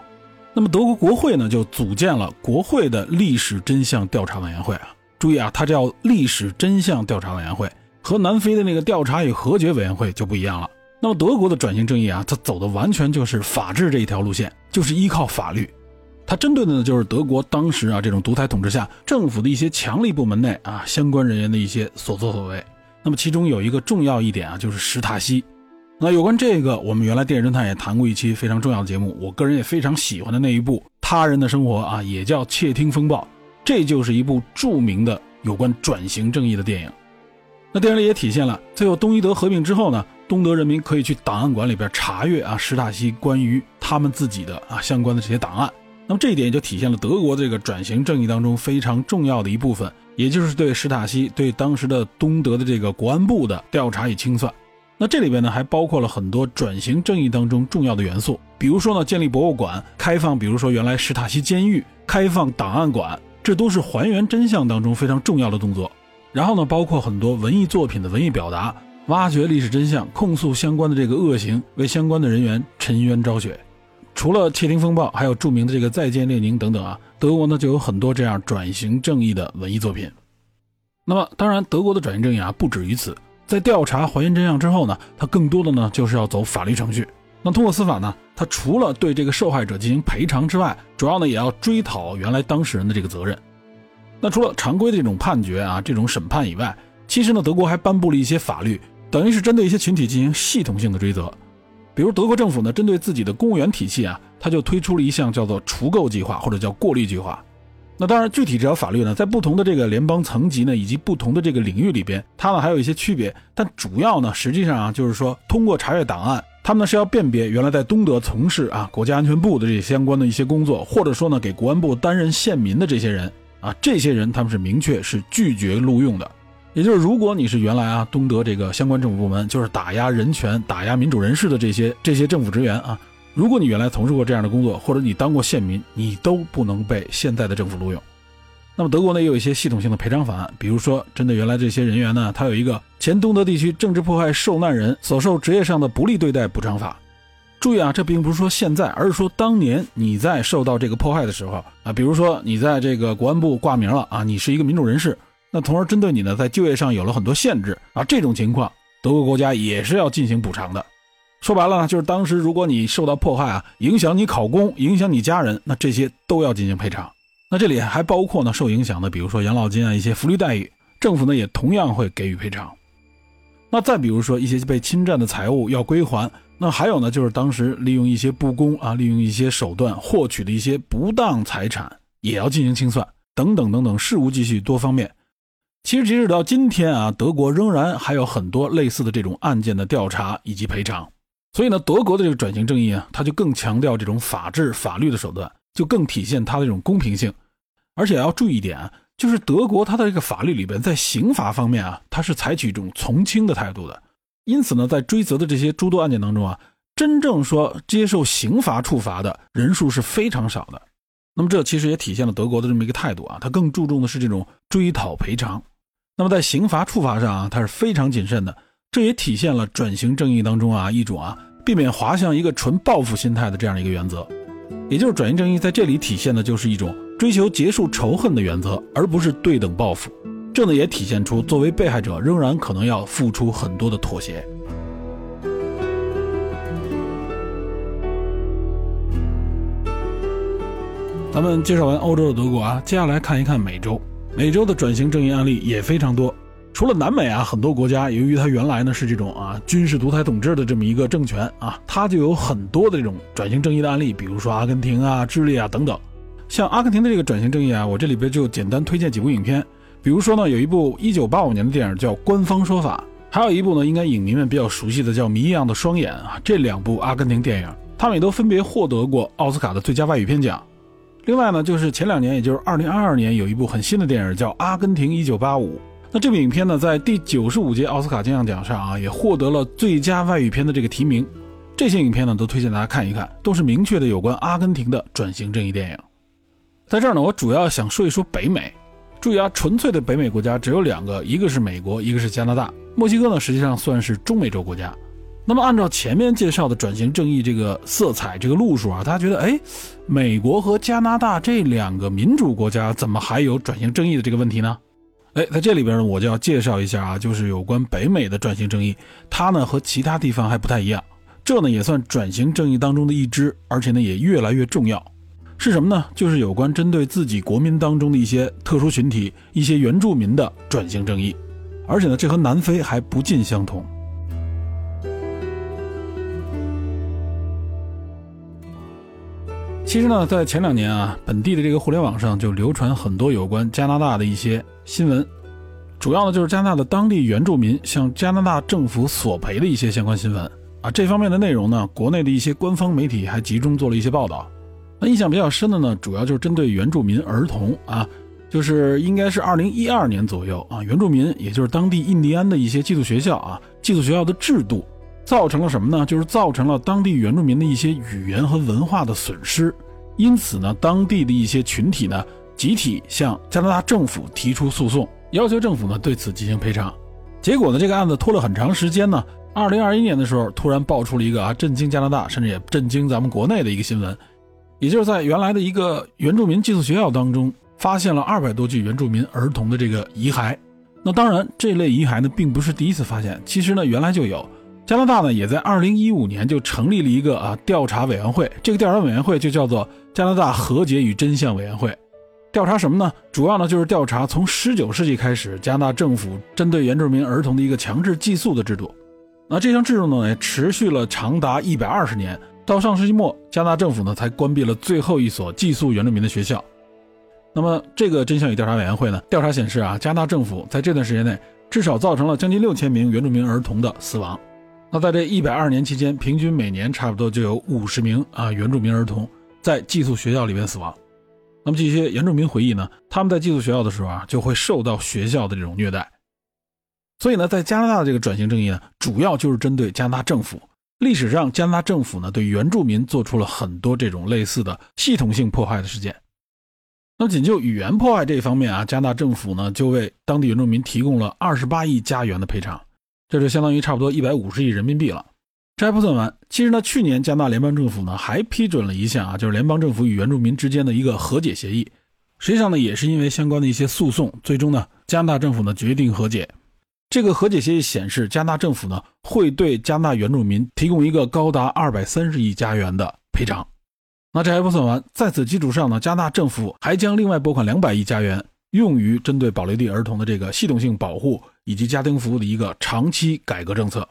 那么德国国会呢，就组建了国会的历史真相调查委员会啊。注意啊，它叫历史真相调查委员会，和南非的那个调查与和解委员会就不一样了。那么德国的转型正义啊，它走的完全就是法治这一条路线，就是依靠法律。它针对的呢，就是德国当时啊这种独裁统治下政府的一些强力部门内啊相关人员的一些所作所为。那么其中有一个重要一点啊，就是史塔西。那有关这个，我们原来电影侦探也谈过一期非常重要的节目，我个人也非常喜欢的那一部《他人的生活》啊，也叫《窃听风暴》，这就是一部著名的有关转型正义的电影。那电影里也体现了，最后东伊德合并之后呢，东德人民可以去档案馆里边查阅啊史塔西关于他们自己的啊相关的这些档案。那么这一点就体现了德国这个转型正义当中非常重要的一部分，也就是对史塔西对当时的东德的这个国安部的调查与清算。那这里边呢，还包括了很多转型正义当中重要的元素，比如说呢，建立博物馆、开放，比如说原来史塔西监狱、开放档案馆，这都是还原真相当中非常重要的动作。然后呢，包括很多文艺作品的文艺表达，挖掘历史真相，控诉相关的这个恶行，为相关的人员沉冤昭雪。除了《窃听风暴》，还有著名的这个《再见列宁》等等啊，德国呢就有很多这样转型正义的文艺作品。那么，当然，德国的转型正义啊，不止于此。在调查还原真相之后呢，他更多的呢就是要走法律程序。那通过司法呢，他除了对这个受害者进行赔偿之外，主要呢也要追讨原来当事人的这个责任。那除了常规的这种判决啊，这种审判以外，其实呢，德国还颁布了一些法律，等于是针对一些群体进行系统性的追责。比如德国政府呢，针对自己的公务员体系啊，他就推出了一项叫做除垢计划或者叫过滤计划。那当然，具体这条法律呢，在不同的这个联邦层级呢，以及不同的这个领域里边，它呢还有一些区别。但主要呢，实际上啊，就是说通过查阅档案，他们呢是要辨别原来在东德从事啊国家安全部的这些相关的一些工作，或者说呢给国安部担任县民的这些人啊，这些人他们是明确是拒绝录用的。也就是如果你是原来啊东德这个相关政府部门，就是打压人权、打压民主人士的这些这些政府职员啊。如果你原来从事过这样的工作，或者你当过县民，你都不能被现在的政府录用。那么德国呢也有一些系统性的赔偿法案，比如说针对原来这些人员呢，他有一个前东德地区政治迫害受难人所受职业上的不利对待补偿法。注意啊，这并不是说现在，而是说当年你在受到这个迫害的时候啊，比如说你在这个国安部挂名了啊，你是一个民主人士，那从而针对你呢在就业上有了很多限制啊，这种情况德国国家也是要进行补偿的。说白了呢，就是当时如果你受到迫害啊，影响你考公，影响你家人，那这些都要进行赔偿。那这里还包括呢受影响的，比如说养老金啊，一些福利待遇，政府呢也同样会给予赔偿。那再比如说一些被侵占的财物要归还，那还有呢就是当时利用一些不公啊，利用一些手段获取的一些不当财产也要进行清算，等等等等，事无继续多方面。其实截止到今天啊，德国仍然还有很多类似的这种案件的调查以及赔偿。所以呢，德国的这个转型正义啊，它就更强调这种法治、法律的手段，就更体现它的这种公平性。而且要注意一点啊，就是德国它的这个法律里边，在刑罚方面啊，它是采取一种从轻的态度的。因此呢，在追责的这些诸多案件当中啊，真正说接受刑罚处罚的人数是非常少的。那么这其实也体现了德国的这么一个态度啊，它更注重的是这种追讨赔偿。那么在刑罚处罚上啊，它是非常谨慎的。这也体现了转型正义当中啊一种啊避免滑向一个纯报复心态的这样一个原则，也就是转型正义在这里体现的就是一种追求结束仇恨的原则，而不是对等报复。这呢也体现出作为被害者仍然可能要付出很多的妥协。咱们介绍完欧洲的德国啊，接下来看一看美洲，美洲的转型正义案例也非常多。除了南美啊，很多国家由于它原来呢是这种啊军事独裁统治的这么一个政权啊，它就有很多的这种转型正义的案例，比如说阿根廷啊、智利啊等等。像阿根廷的这个转型正义啊，我这里边就简单推荐几部影片，比如说呢有一部1985年的电影叫《官方说法》，还有一部呢应该影迷们比较熟悉的叫《谜一样的双眼》啊。这两部阿根廷电影，他们也都分别获得过奥斯卡的最佳外语片奖。另外呢，就是前两年，也就是2022年，有一部很新的电影叫《阿根廷1985》。那这部影片呢，在第九十五届奥斯卡金像奖上啊，也获得了最佳外语片的这个提名。这些影片呢，都推荐大家看一看，都是明确的有关阿根廷的转型正义电影。在这儿呢，我主要想说一说北美。注意啊，纯粹的北美国家只有两个，一个是美国，一个是加拿大。墨西哥呢，实际上算是中美洲国家。那么按照前面介绍的转型正义这个色彩、这个路数啊，大家觉得，哎，美国和加拿大这两个民主国家，怎么还有转型正义的这个问题呢？哎，在这里边呢，我就要介绍一下啊，就是有关北美的转型正义，它呢和其他地方还不太一样，这呢也算转型正义当中的一支，而且呢也越来越重要。是什么呢？就是有关针对自己国民当中的一些特殊群体、一些原住民的转型正义，而且呢这和南非还不尽相同。其实呢，在前两年啊，本地的这个互联网上就流传很多有关加拿大的一些新闻，主要呢就是加拿大的当地原住民向加拿大政府索赔的一些相关新闻啊。这方面的内容呢，国内的一些官方媒体还集中做了一些报道。那印象比较深的呢，主要就是针对原住民儿童啊，就是应该是二零一二年左右啊，原住民也就是当地印第安的一些寄宿学校啊，寄宿学校的制度。造成了什么呢？就是造成了当地原住民的一些语言和文化的损失，因此呢，当地的一些群体呢，集体向加拿大政府提出诉讼，要求政府呢对此进行赔偿。结果呢，这个案子拖了很长时间呢。二零二一年的时候，突然爆出了一个啊震惊加拿大，甚至也震惊咱们国内的一个新闻，也就是在原来的一个原住民寄宿学校当中，发现了二百多具原住民儿童的这个遗骸。那当然，这类遗骸呢，并不是第一次发现，其实呢，原来就有。加拿大呢，也在2015年就成立了一个啊调查委员会，这个调查委员会就叫做加拿大和解与真相委员会。调查什么呢？主要呢就是调查从19世纪开始加拿大政府针对原住民儿童的一个强制寄宿的制度。那这项制度呢也，持续了长达120年，到上世纪末，加拿大政府呢才关闭了最后一所寄宿原住民的学校。那么，这个真相与调查委员会呢，调查显示啊，加拿大政府在这段时间内至少造成了将近六千名原住民儿童的死亡。那在这一百二十年期间，平均每年差不多就有五十名啊原住民儿童在寄宿学校里面死亡。那么这些原住民回忆呢，他们在寄宿学校的时候啊，就会受到学校的这种虐待。所以呢，在加拿大的这个转型正义呢，主要就是针对加拿大政府。历史上，加拿大政府呢对原住民做出了很多这种类似的系统性迫害的事件。那么仅就语言破坏这一方面啊，加拿大政府呢就为当地原住民提供了二十八亿加元的赔偿。这就相当于差不多一百五十亿人民币了。这还不算完，其实呢，去年加拿大联邦政府呢还批准了一项啊，就是联邦政府与原住民之间的一个和解协议。实际上呢，也是因为相关的一些诉讼，最终呢，加拿大政府呢决定和解。这个和解协议显示，加拿大政府呢会对加拿大原住民提供一个高达二百三十亿加元的赔偿。那这还不算完，在此基础上呢，加拿大政府还将另外拨款两百亿加元。用于针对保留地儿童的这个系统性保护以及家庭服务的一个长期改革政策，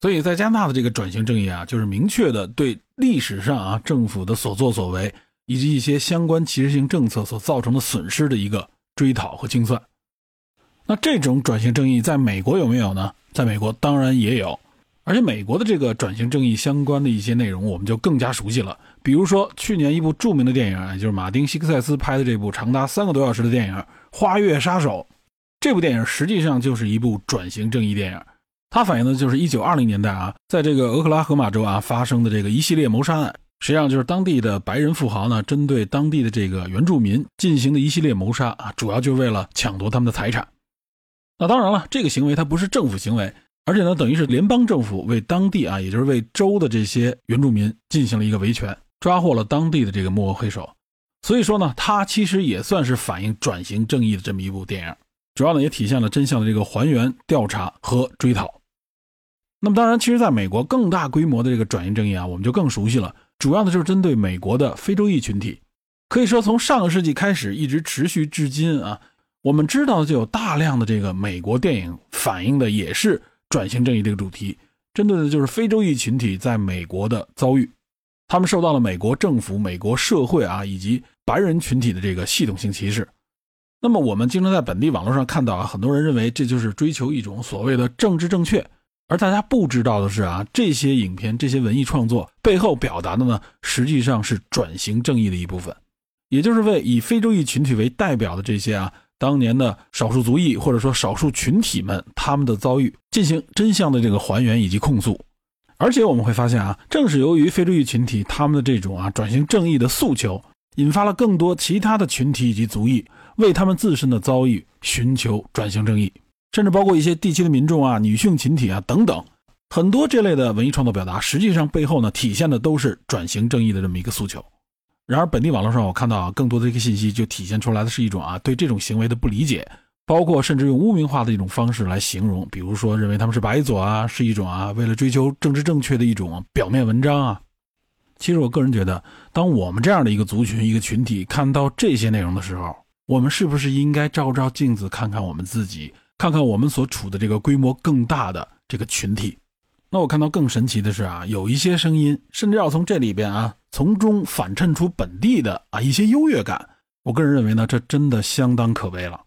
所以在加拿大的这个转型正义啊，就是明确的对历史上啊政府的所作所为以及一些相关歧视性政策所造成的损失的一个追讨和清算。那这种转型正义在美国有没有呢？在美国当然也有。而且美国的这个转型正义相关的一些内容，我们就更加熟悉了。比如说，去年一部著名的电影，就是马丁·希克塞斯拍的这部长达三个多小时的电影《花月杀手》。这部电影实际上就是一部转型正义电影，它反映的就是1920年代啊，在这个俄克拉荷马州啊发生的这个一系列谋杀案。实际上就是当地的白人富豪呢，针对当地的这个原住民进行的一系列谋杀啊，主要就为了抢夺他们的财产。那当然了，这个行为它不是政府行为。而且呢，等于是联邦政府为当地啊，也就是为州的这些原住民进行了一个维权，抓获了当地的这个幕后黑手。所以说呢，它其实也算是反映转型正义的这么一部电影，主要呢也体现了真相的这个还原、调查和追讨。那么当然，其实在美国更大规模的这个转型正义啊，我们就更熟悉了，主要的就是针对美国的非洲裔群体。可以说，从上个世纪开始一直持续至今啊，我们知道的就有大量的这个美国电影反映的也是。转型正义这个主题，针对的就是非洲裔群体在美国的遭遇，他们受到了美国政府、美国社会啊以及白人群体的这个系统性歧视。那么我们经常在本地网络上看到啊，很多人认为这就是追求一种所谓的政治正确，而大家不知道的是啊，这些影片、这些文艺创作背后表达的呢，实际上是转型正义的一部分，也就是为以非洲裔群体为代表的这些啊。当年的少数族裔或者说少数群体们，他们的遭遇进行真相的这个还原以及控诉，而且我们会发现啊，正是由于非洲裔群体他们的这种啊转型正义的诉求，引发了更多其他的群体以及族裔为他们自身的遭遇寻求转型正义，甚至包括一些地区的民众啊、女性群体啊等等，很多这类的文艺创作表达，实际上背后呢体现的都是转型正义的这么一个诉求。然而，本地网络上我看到，更多的一个信息就体现出来的是一种啊对这种行为的不理解，包括甚至用污名化的一种方式来形容，比如说认为他们是白左啊，是一种啊为了追求政治正确的一种表面文章啊。其实我个人觉得，当我们这样的一个族群、一个群体看到这些内容的时候，我们是不是应该照照镜子，看看我们自己，看看我们所处的这个规模更大的这个群体？那我看到更神奇的是啊，有一些声音甚至要从这里边啊。从中反衬出本地的啊一些优越感，我个人认为呢，这真的相当可悲了。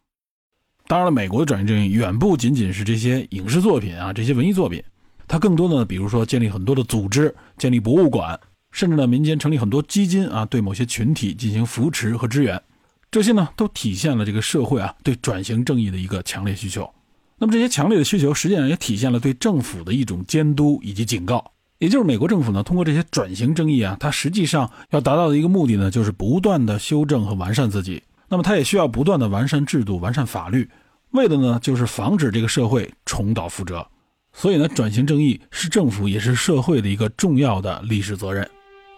当然了，美国的转型正义远不仅仅是这些影视作品啊，这些文艺作品，它更多的呢，比如说建立很多的组织，建立博物馆，甚至呢民间成立很多基金啊，对某些群体进行扶持和支援，这些呢都体现了这个社会啊对转型正义的一个强烈需求。那么这些强烈的需求，实际上也体现了对政府的一种监督以及警告。也就是美国政府呢，通过这些转型正义啊，它实际上要达到的一个目的呢，就是不断的修正和完善自己。那么它也需要不断的完善制度、完善法律，为的呢，就是防止这个社会重蹈覆辙。所以呢，转型正义是政府也是社会的一个重要的历史责任。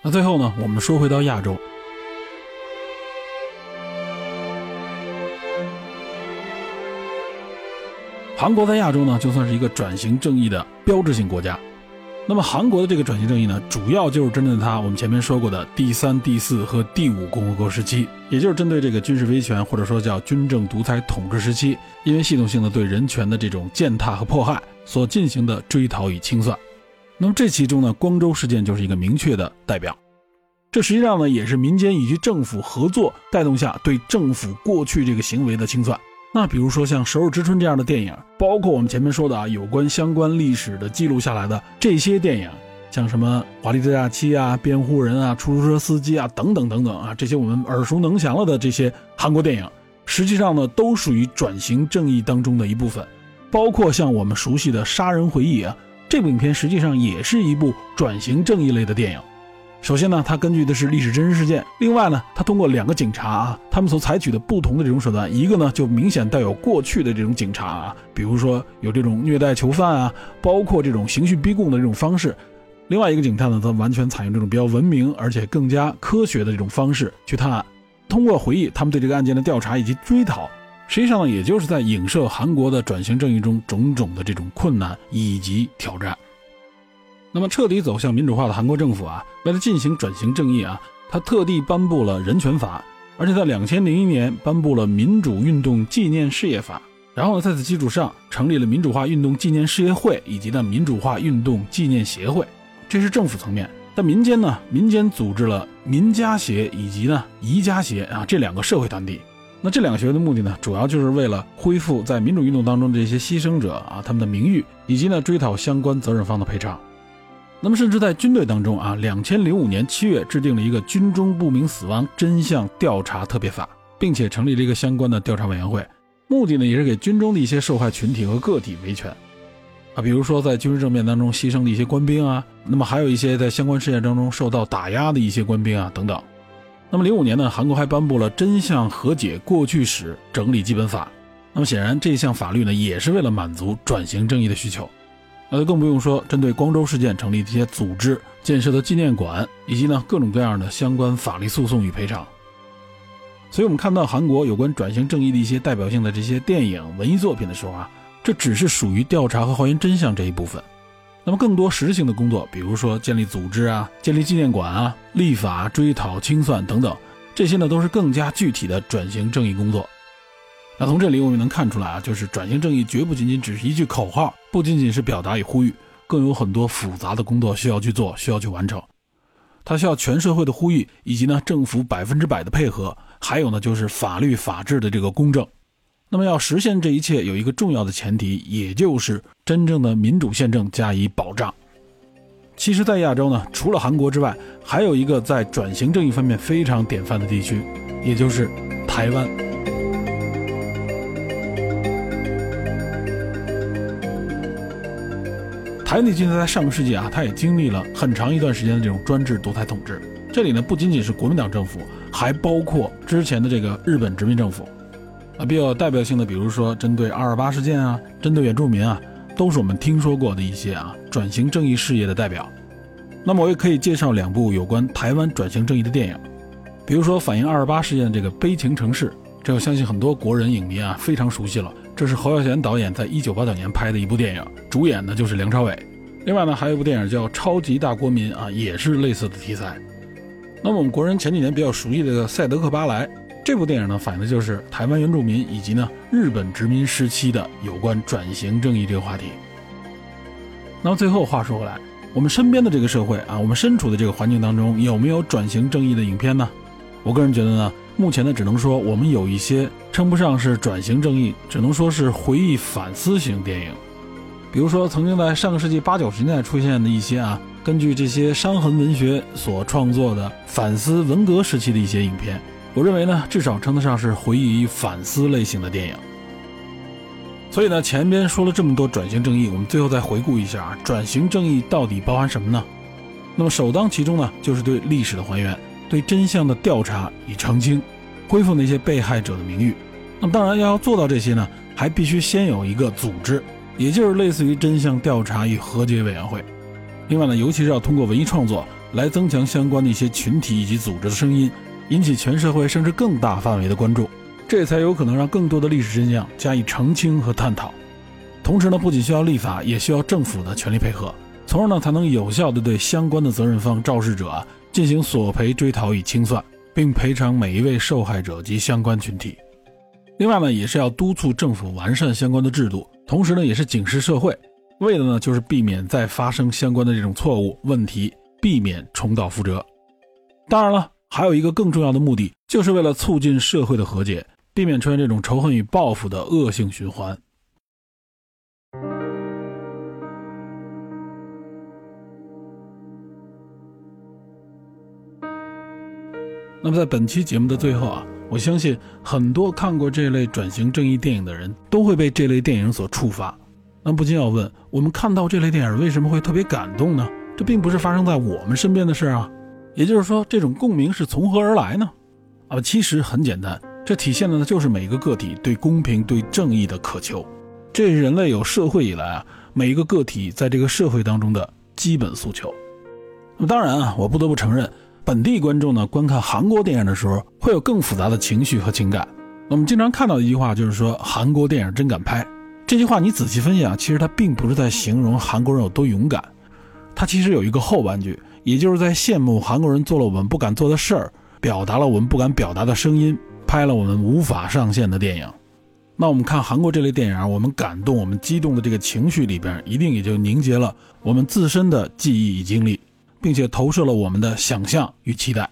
那最后呢，我们说回到亚洲。韩国在亚洲呢，就算是一个转型正义的标志性国家。那么韩国的这个转型正义呢，主要就是针对它我们前面说过的第三、第四和第五共和国时期，也就是针对这个军事威权或者说叫军政独裁统治时期，因为系统性的对人权的这种践踏和迫害所进行的追讨与清算。那么这其中呢，光州事件就是一个明确的代表。这实际上呢，也是民间以及政府合作带动下对政府过去这个行为的清算。那比如说像《首尔之春》这样的电影，包括我们前面说的啊，有关相关历史的记录下来的这些电影，像什么《华丽的假期》啊、《辩护人》啊、《出租车司机》啊等等等等啊，这些我们耳熟能详了的这些韩国电影，实际上呢，都属于转型正义当中的一部分。包括像我们熟悉的《杀人回忆》啊，这部影片实际上也是一部转型正义类的电影。首先呢，它根据的是历史真实事件。另外呢，它通过两个警察啊，他们所采取的不同的这种手段，一个呢就明显带有过去的这种警察啊，比如说有这种虐待囚犯啊，包括这种刑讯逼供的这种方式；另外一个警探呢，则完全采用这种比较文明而且更加科学的这种方式去探案。通过回忆他们对这个案件的调查以及追讨，实际上呢，也就是在影射韩国的转型正义中种种的这种困难以及挑战。那么彻底走向民主化的韩国政府啊，为了进行转型正义啊，他特地颁布了人权法，而且在两千零一年颁布了民主运动纪念事业法，然后呢，在此基础上成立了民主化运动纪念事业会以及呢民主化运动纪念协会，这是政府层面。在民间呢，民间组织了民家协以及呢宜家协啊这两个社会团体。那这两个协会的目的呢，主要就是为了恢复在民主运动当中这些牺牲者啊他们的名誉，以及呢追讨相关责任方的赔偿。那么，甚至在军队当中啊，两千零五年七月制定了一个军中不明死亡真相调查特别法，并且成立了一个相关的调查委员会，目的呢也是给军中的一些受害群体和个体维权，啊，比如说在军事政变当中牺牲的一些官兵啊，那么还有一些在相关事件当中受到打压的一些官兵啊等等。那么零五年呢，韩国还颁布了真相和解过去史整理基本法，那么显然这项法律呢也是为了满足转型正义的需求。那就更不用说针对光州事件成立这些组织、建设的纪念馆，以及呢各种各样的相关法律诉讼与赔偿。所以，我们看到韩国有关转型正义的一些代表性的这些电影、文艺作品的时候啊，这只是属于调查和还原真相这一部分。那么，更多实质性的工作，比如说建立组织啊、建立纪念馆啊、立法、追讨、清算等等，这些呢都是更加具体的转型正义工作。那从这里我们能看出来啊，就是转型正义绝不仅仅只是一句口号，不仅仅是表达与呼吁，更有很多复杂的工作需要去做，需要去完成。它需要全社会的呼吁，以及呢政府百分之百的配合，还有呢就是法律法治的这个公正。那么要实现这一切，有一个重要的前提，也就是真正的民主宪政加以保障。其实，在亚洲呢，除了韩国之外，还有一个在转型正义方面非常典范的地区，也就是台湾。台湾地区在上个世纪啊，它也经历了很长一段时间的这种专制独裁统治。这里呢，不仅仅是国民党政府，还包括之前的这个日本殖民政府。啊，比较代表性的，比如说针对二二八事件啊，针对原住民啊，都是我们听说过的一些啊转型正义事业的代表。那么我也可以介绍两部有关台湾转型正义的电影，比如说反映二二八事件的这个《悲情城市》，这我相信很多国人影迷啊非常熟悉了。这是侯孝贤导演在一九八九年拍的一部电影，主演的就是梁朝伟。另外呢，还有一部电影叫《超级大国民》啊，也是类似的题材。那么我们国人前几年比较熟悉的《赛德克巴莱》这部电影呢，反映的就是台湾原住民以及呢日本殖民时期的有关转型正义这个话题。那么最后话说回来，我们身边的这个社会啊，我们身处的这个环境当中，有没有转型正义的影片呢？我个人觉得呢。目前呢，只能说我们有一些称不上是转型正义，只能说是回忆反思型电影。比如说，曾经在上个世纪八九十年代出现的一些啊，根据这些伤痕文学所创作的反思文革时期的一些影片，我认为呢，至少称得上是回忆与反思类型的电影。所以呢，前边说了这么多转型正义，我们最后再回顾一下，转型正义到底包含什么呢？那么首当其冲呢，就是对历史的还原。对真相的调查与澄清，恢复那些被害者的名誉。那，当然要做到这些呢，还必须先有一个组织，也就是类似于真相调查与和解委员会。另外呢，尤其是要通过文艺创作来增强相关的一些群体以及组织的声音，引起全社会甚至更大范围的关注，这才有可能让更多的历史真相加以澄清和探讨。同时呢，不仅需要立法，也需要政府的全力配合，从而呢才能有效地对相关的责任方肇事者进行索赔追讨与清算，并赔偿每一位受害者及相关群体。另外呢，也是要督促政府完善相关的制度，同时呢，也是警示社会，为的呢就是避免再发生相关的这种错误问题，避免重蹈覆辙。当然了，还有一个更重要的目的，就是为了促进社会的和解，避免出现这种仇恨与报复的恶性循环。那么在本期节目的最后啊，我相信很多看过这类转型正义电影的人都会被这类电影所触发。那不禁要问：我们看到这类电影为什么会特别感动呢？这并不是发生在我们身边的事啊。也就是说，这种共鸣是从何而来呢？啊，其实很简单，这体现的呢就是每一个个体对公平、对正义的渴求。这是人类有社会以来啊，每一个个体在这个社会当中的基本诉求。那么当然啊，我不得不承认。本地观众呢，观看韩国电影的时候，会有更复杂的情绪和情感。我们经常看到的一句话就是说，韩国电影真敢拍。这句话你仔细分析啊，其实它并不是在形容韩国人有多勇敢，它其实有一个后半句，也就是在羡慕韩国人做了我们不敢做的事儿，表达了我们不敢表达的声音，拍了我们无法上线的电影。那我们看韩国这类电影，我们感动、我们激动的这个情绪里边，一定也就凝结了我们自身的记忆与经历。并且投射了我们的想象与期待，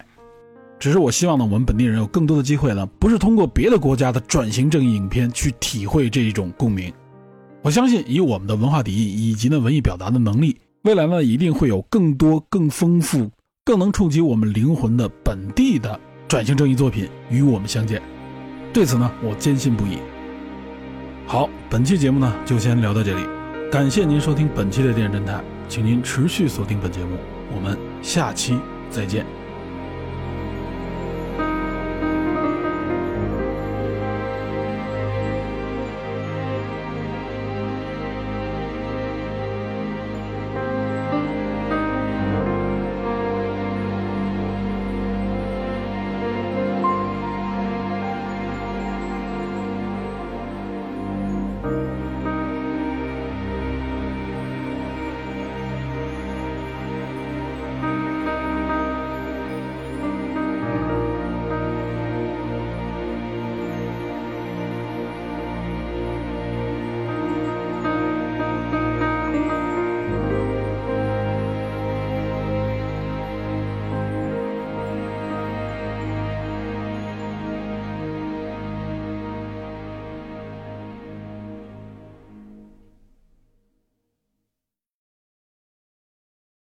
只是我希望呢，我们本地人有更多的机会呢，不是通过别的国家的转型正义影片去体会这一种共鸣。我相信以我们的文化底蕴以及呢文艺表达的能力，未来呢一定会有更多、更丰富、更能触及我们灵魂的本地的转型正义作品与我们相见。对此呢，我坚信不疑。好，本期节目呢就先聊到这里，感谢您收听本期的电影侦探，请您持续锁定本节目。我们下期再见。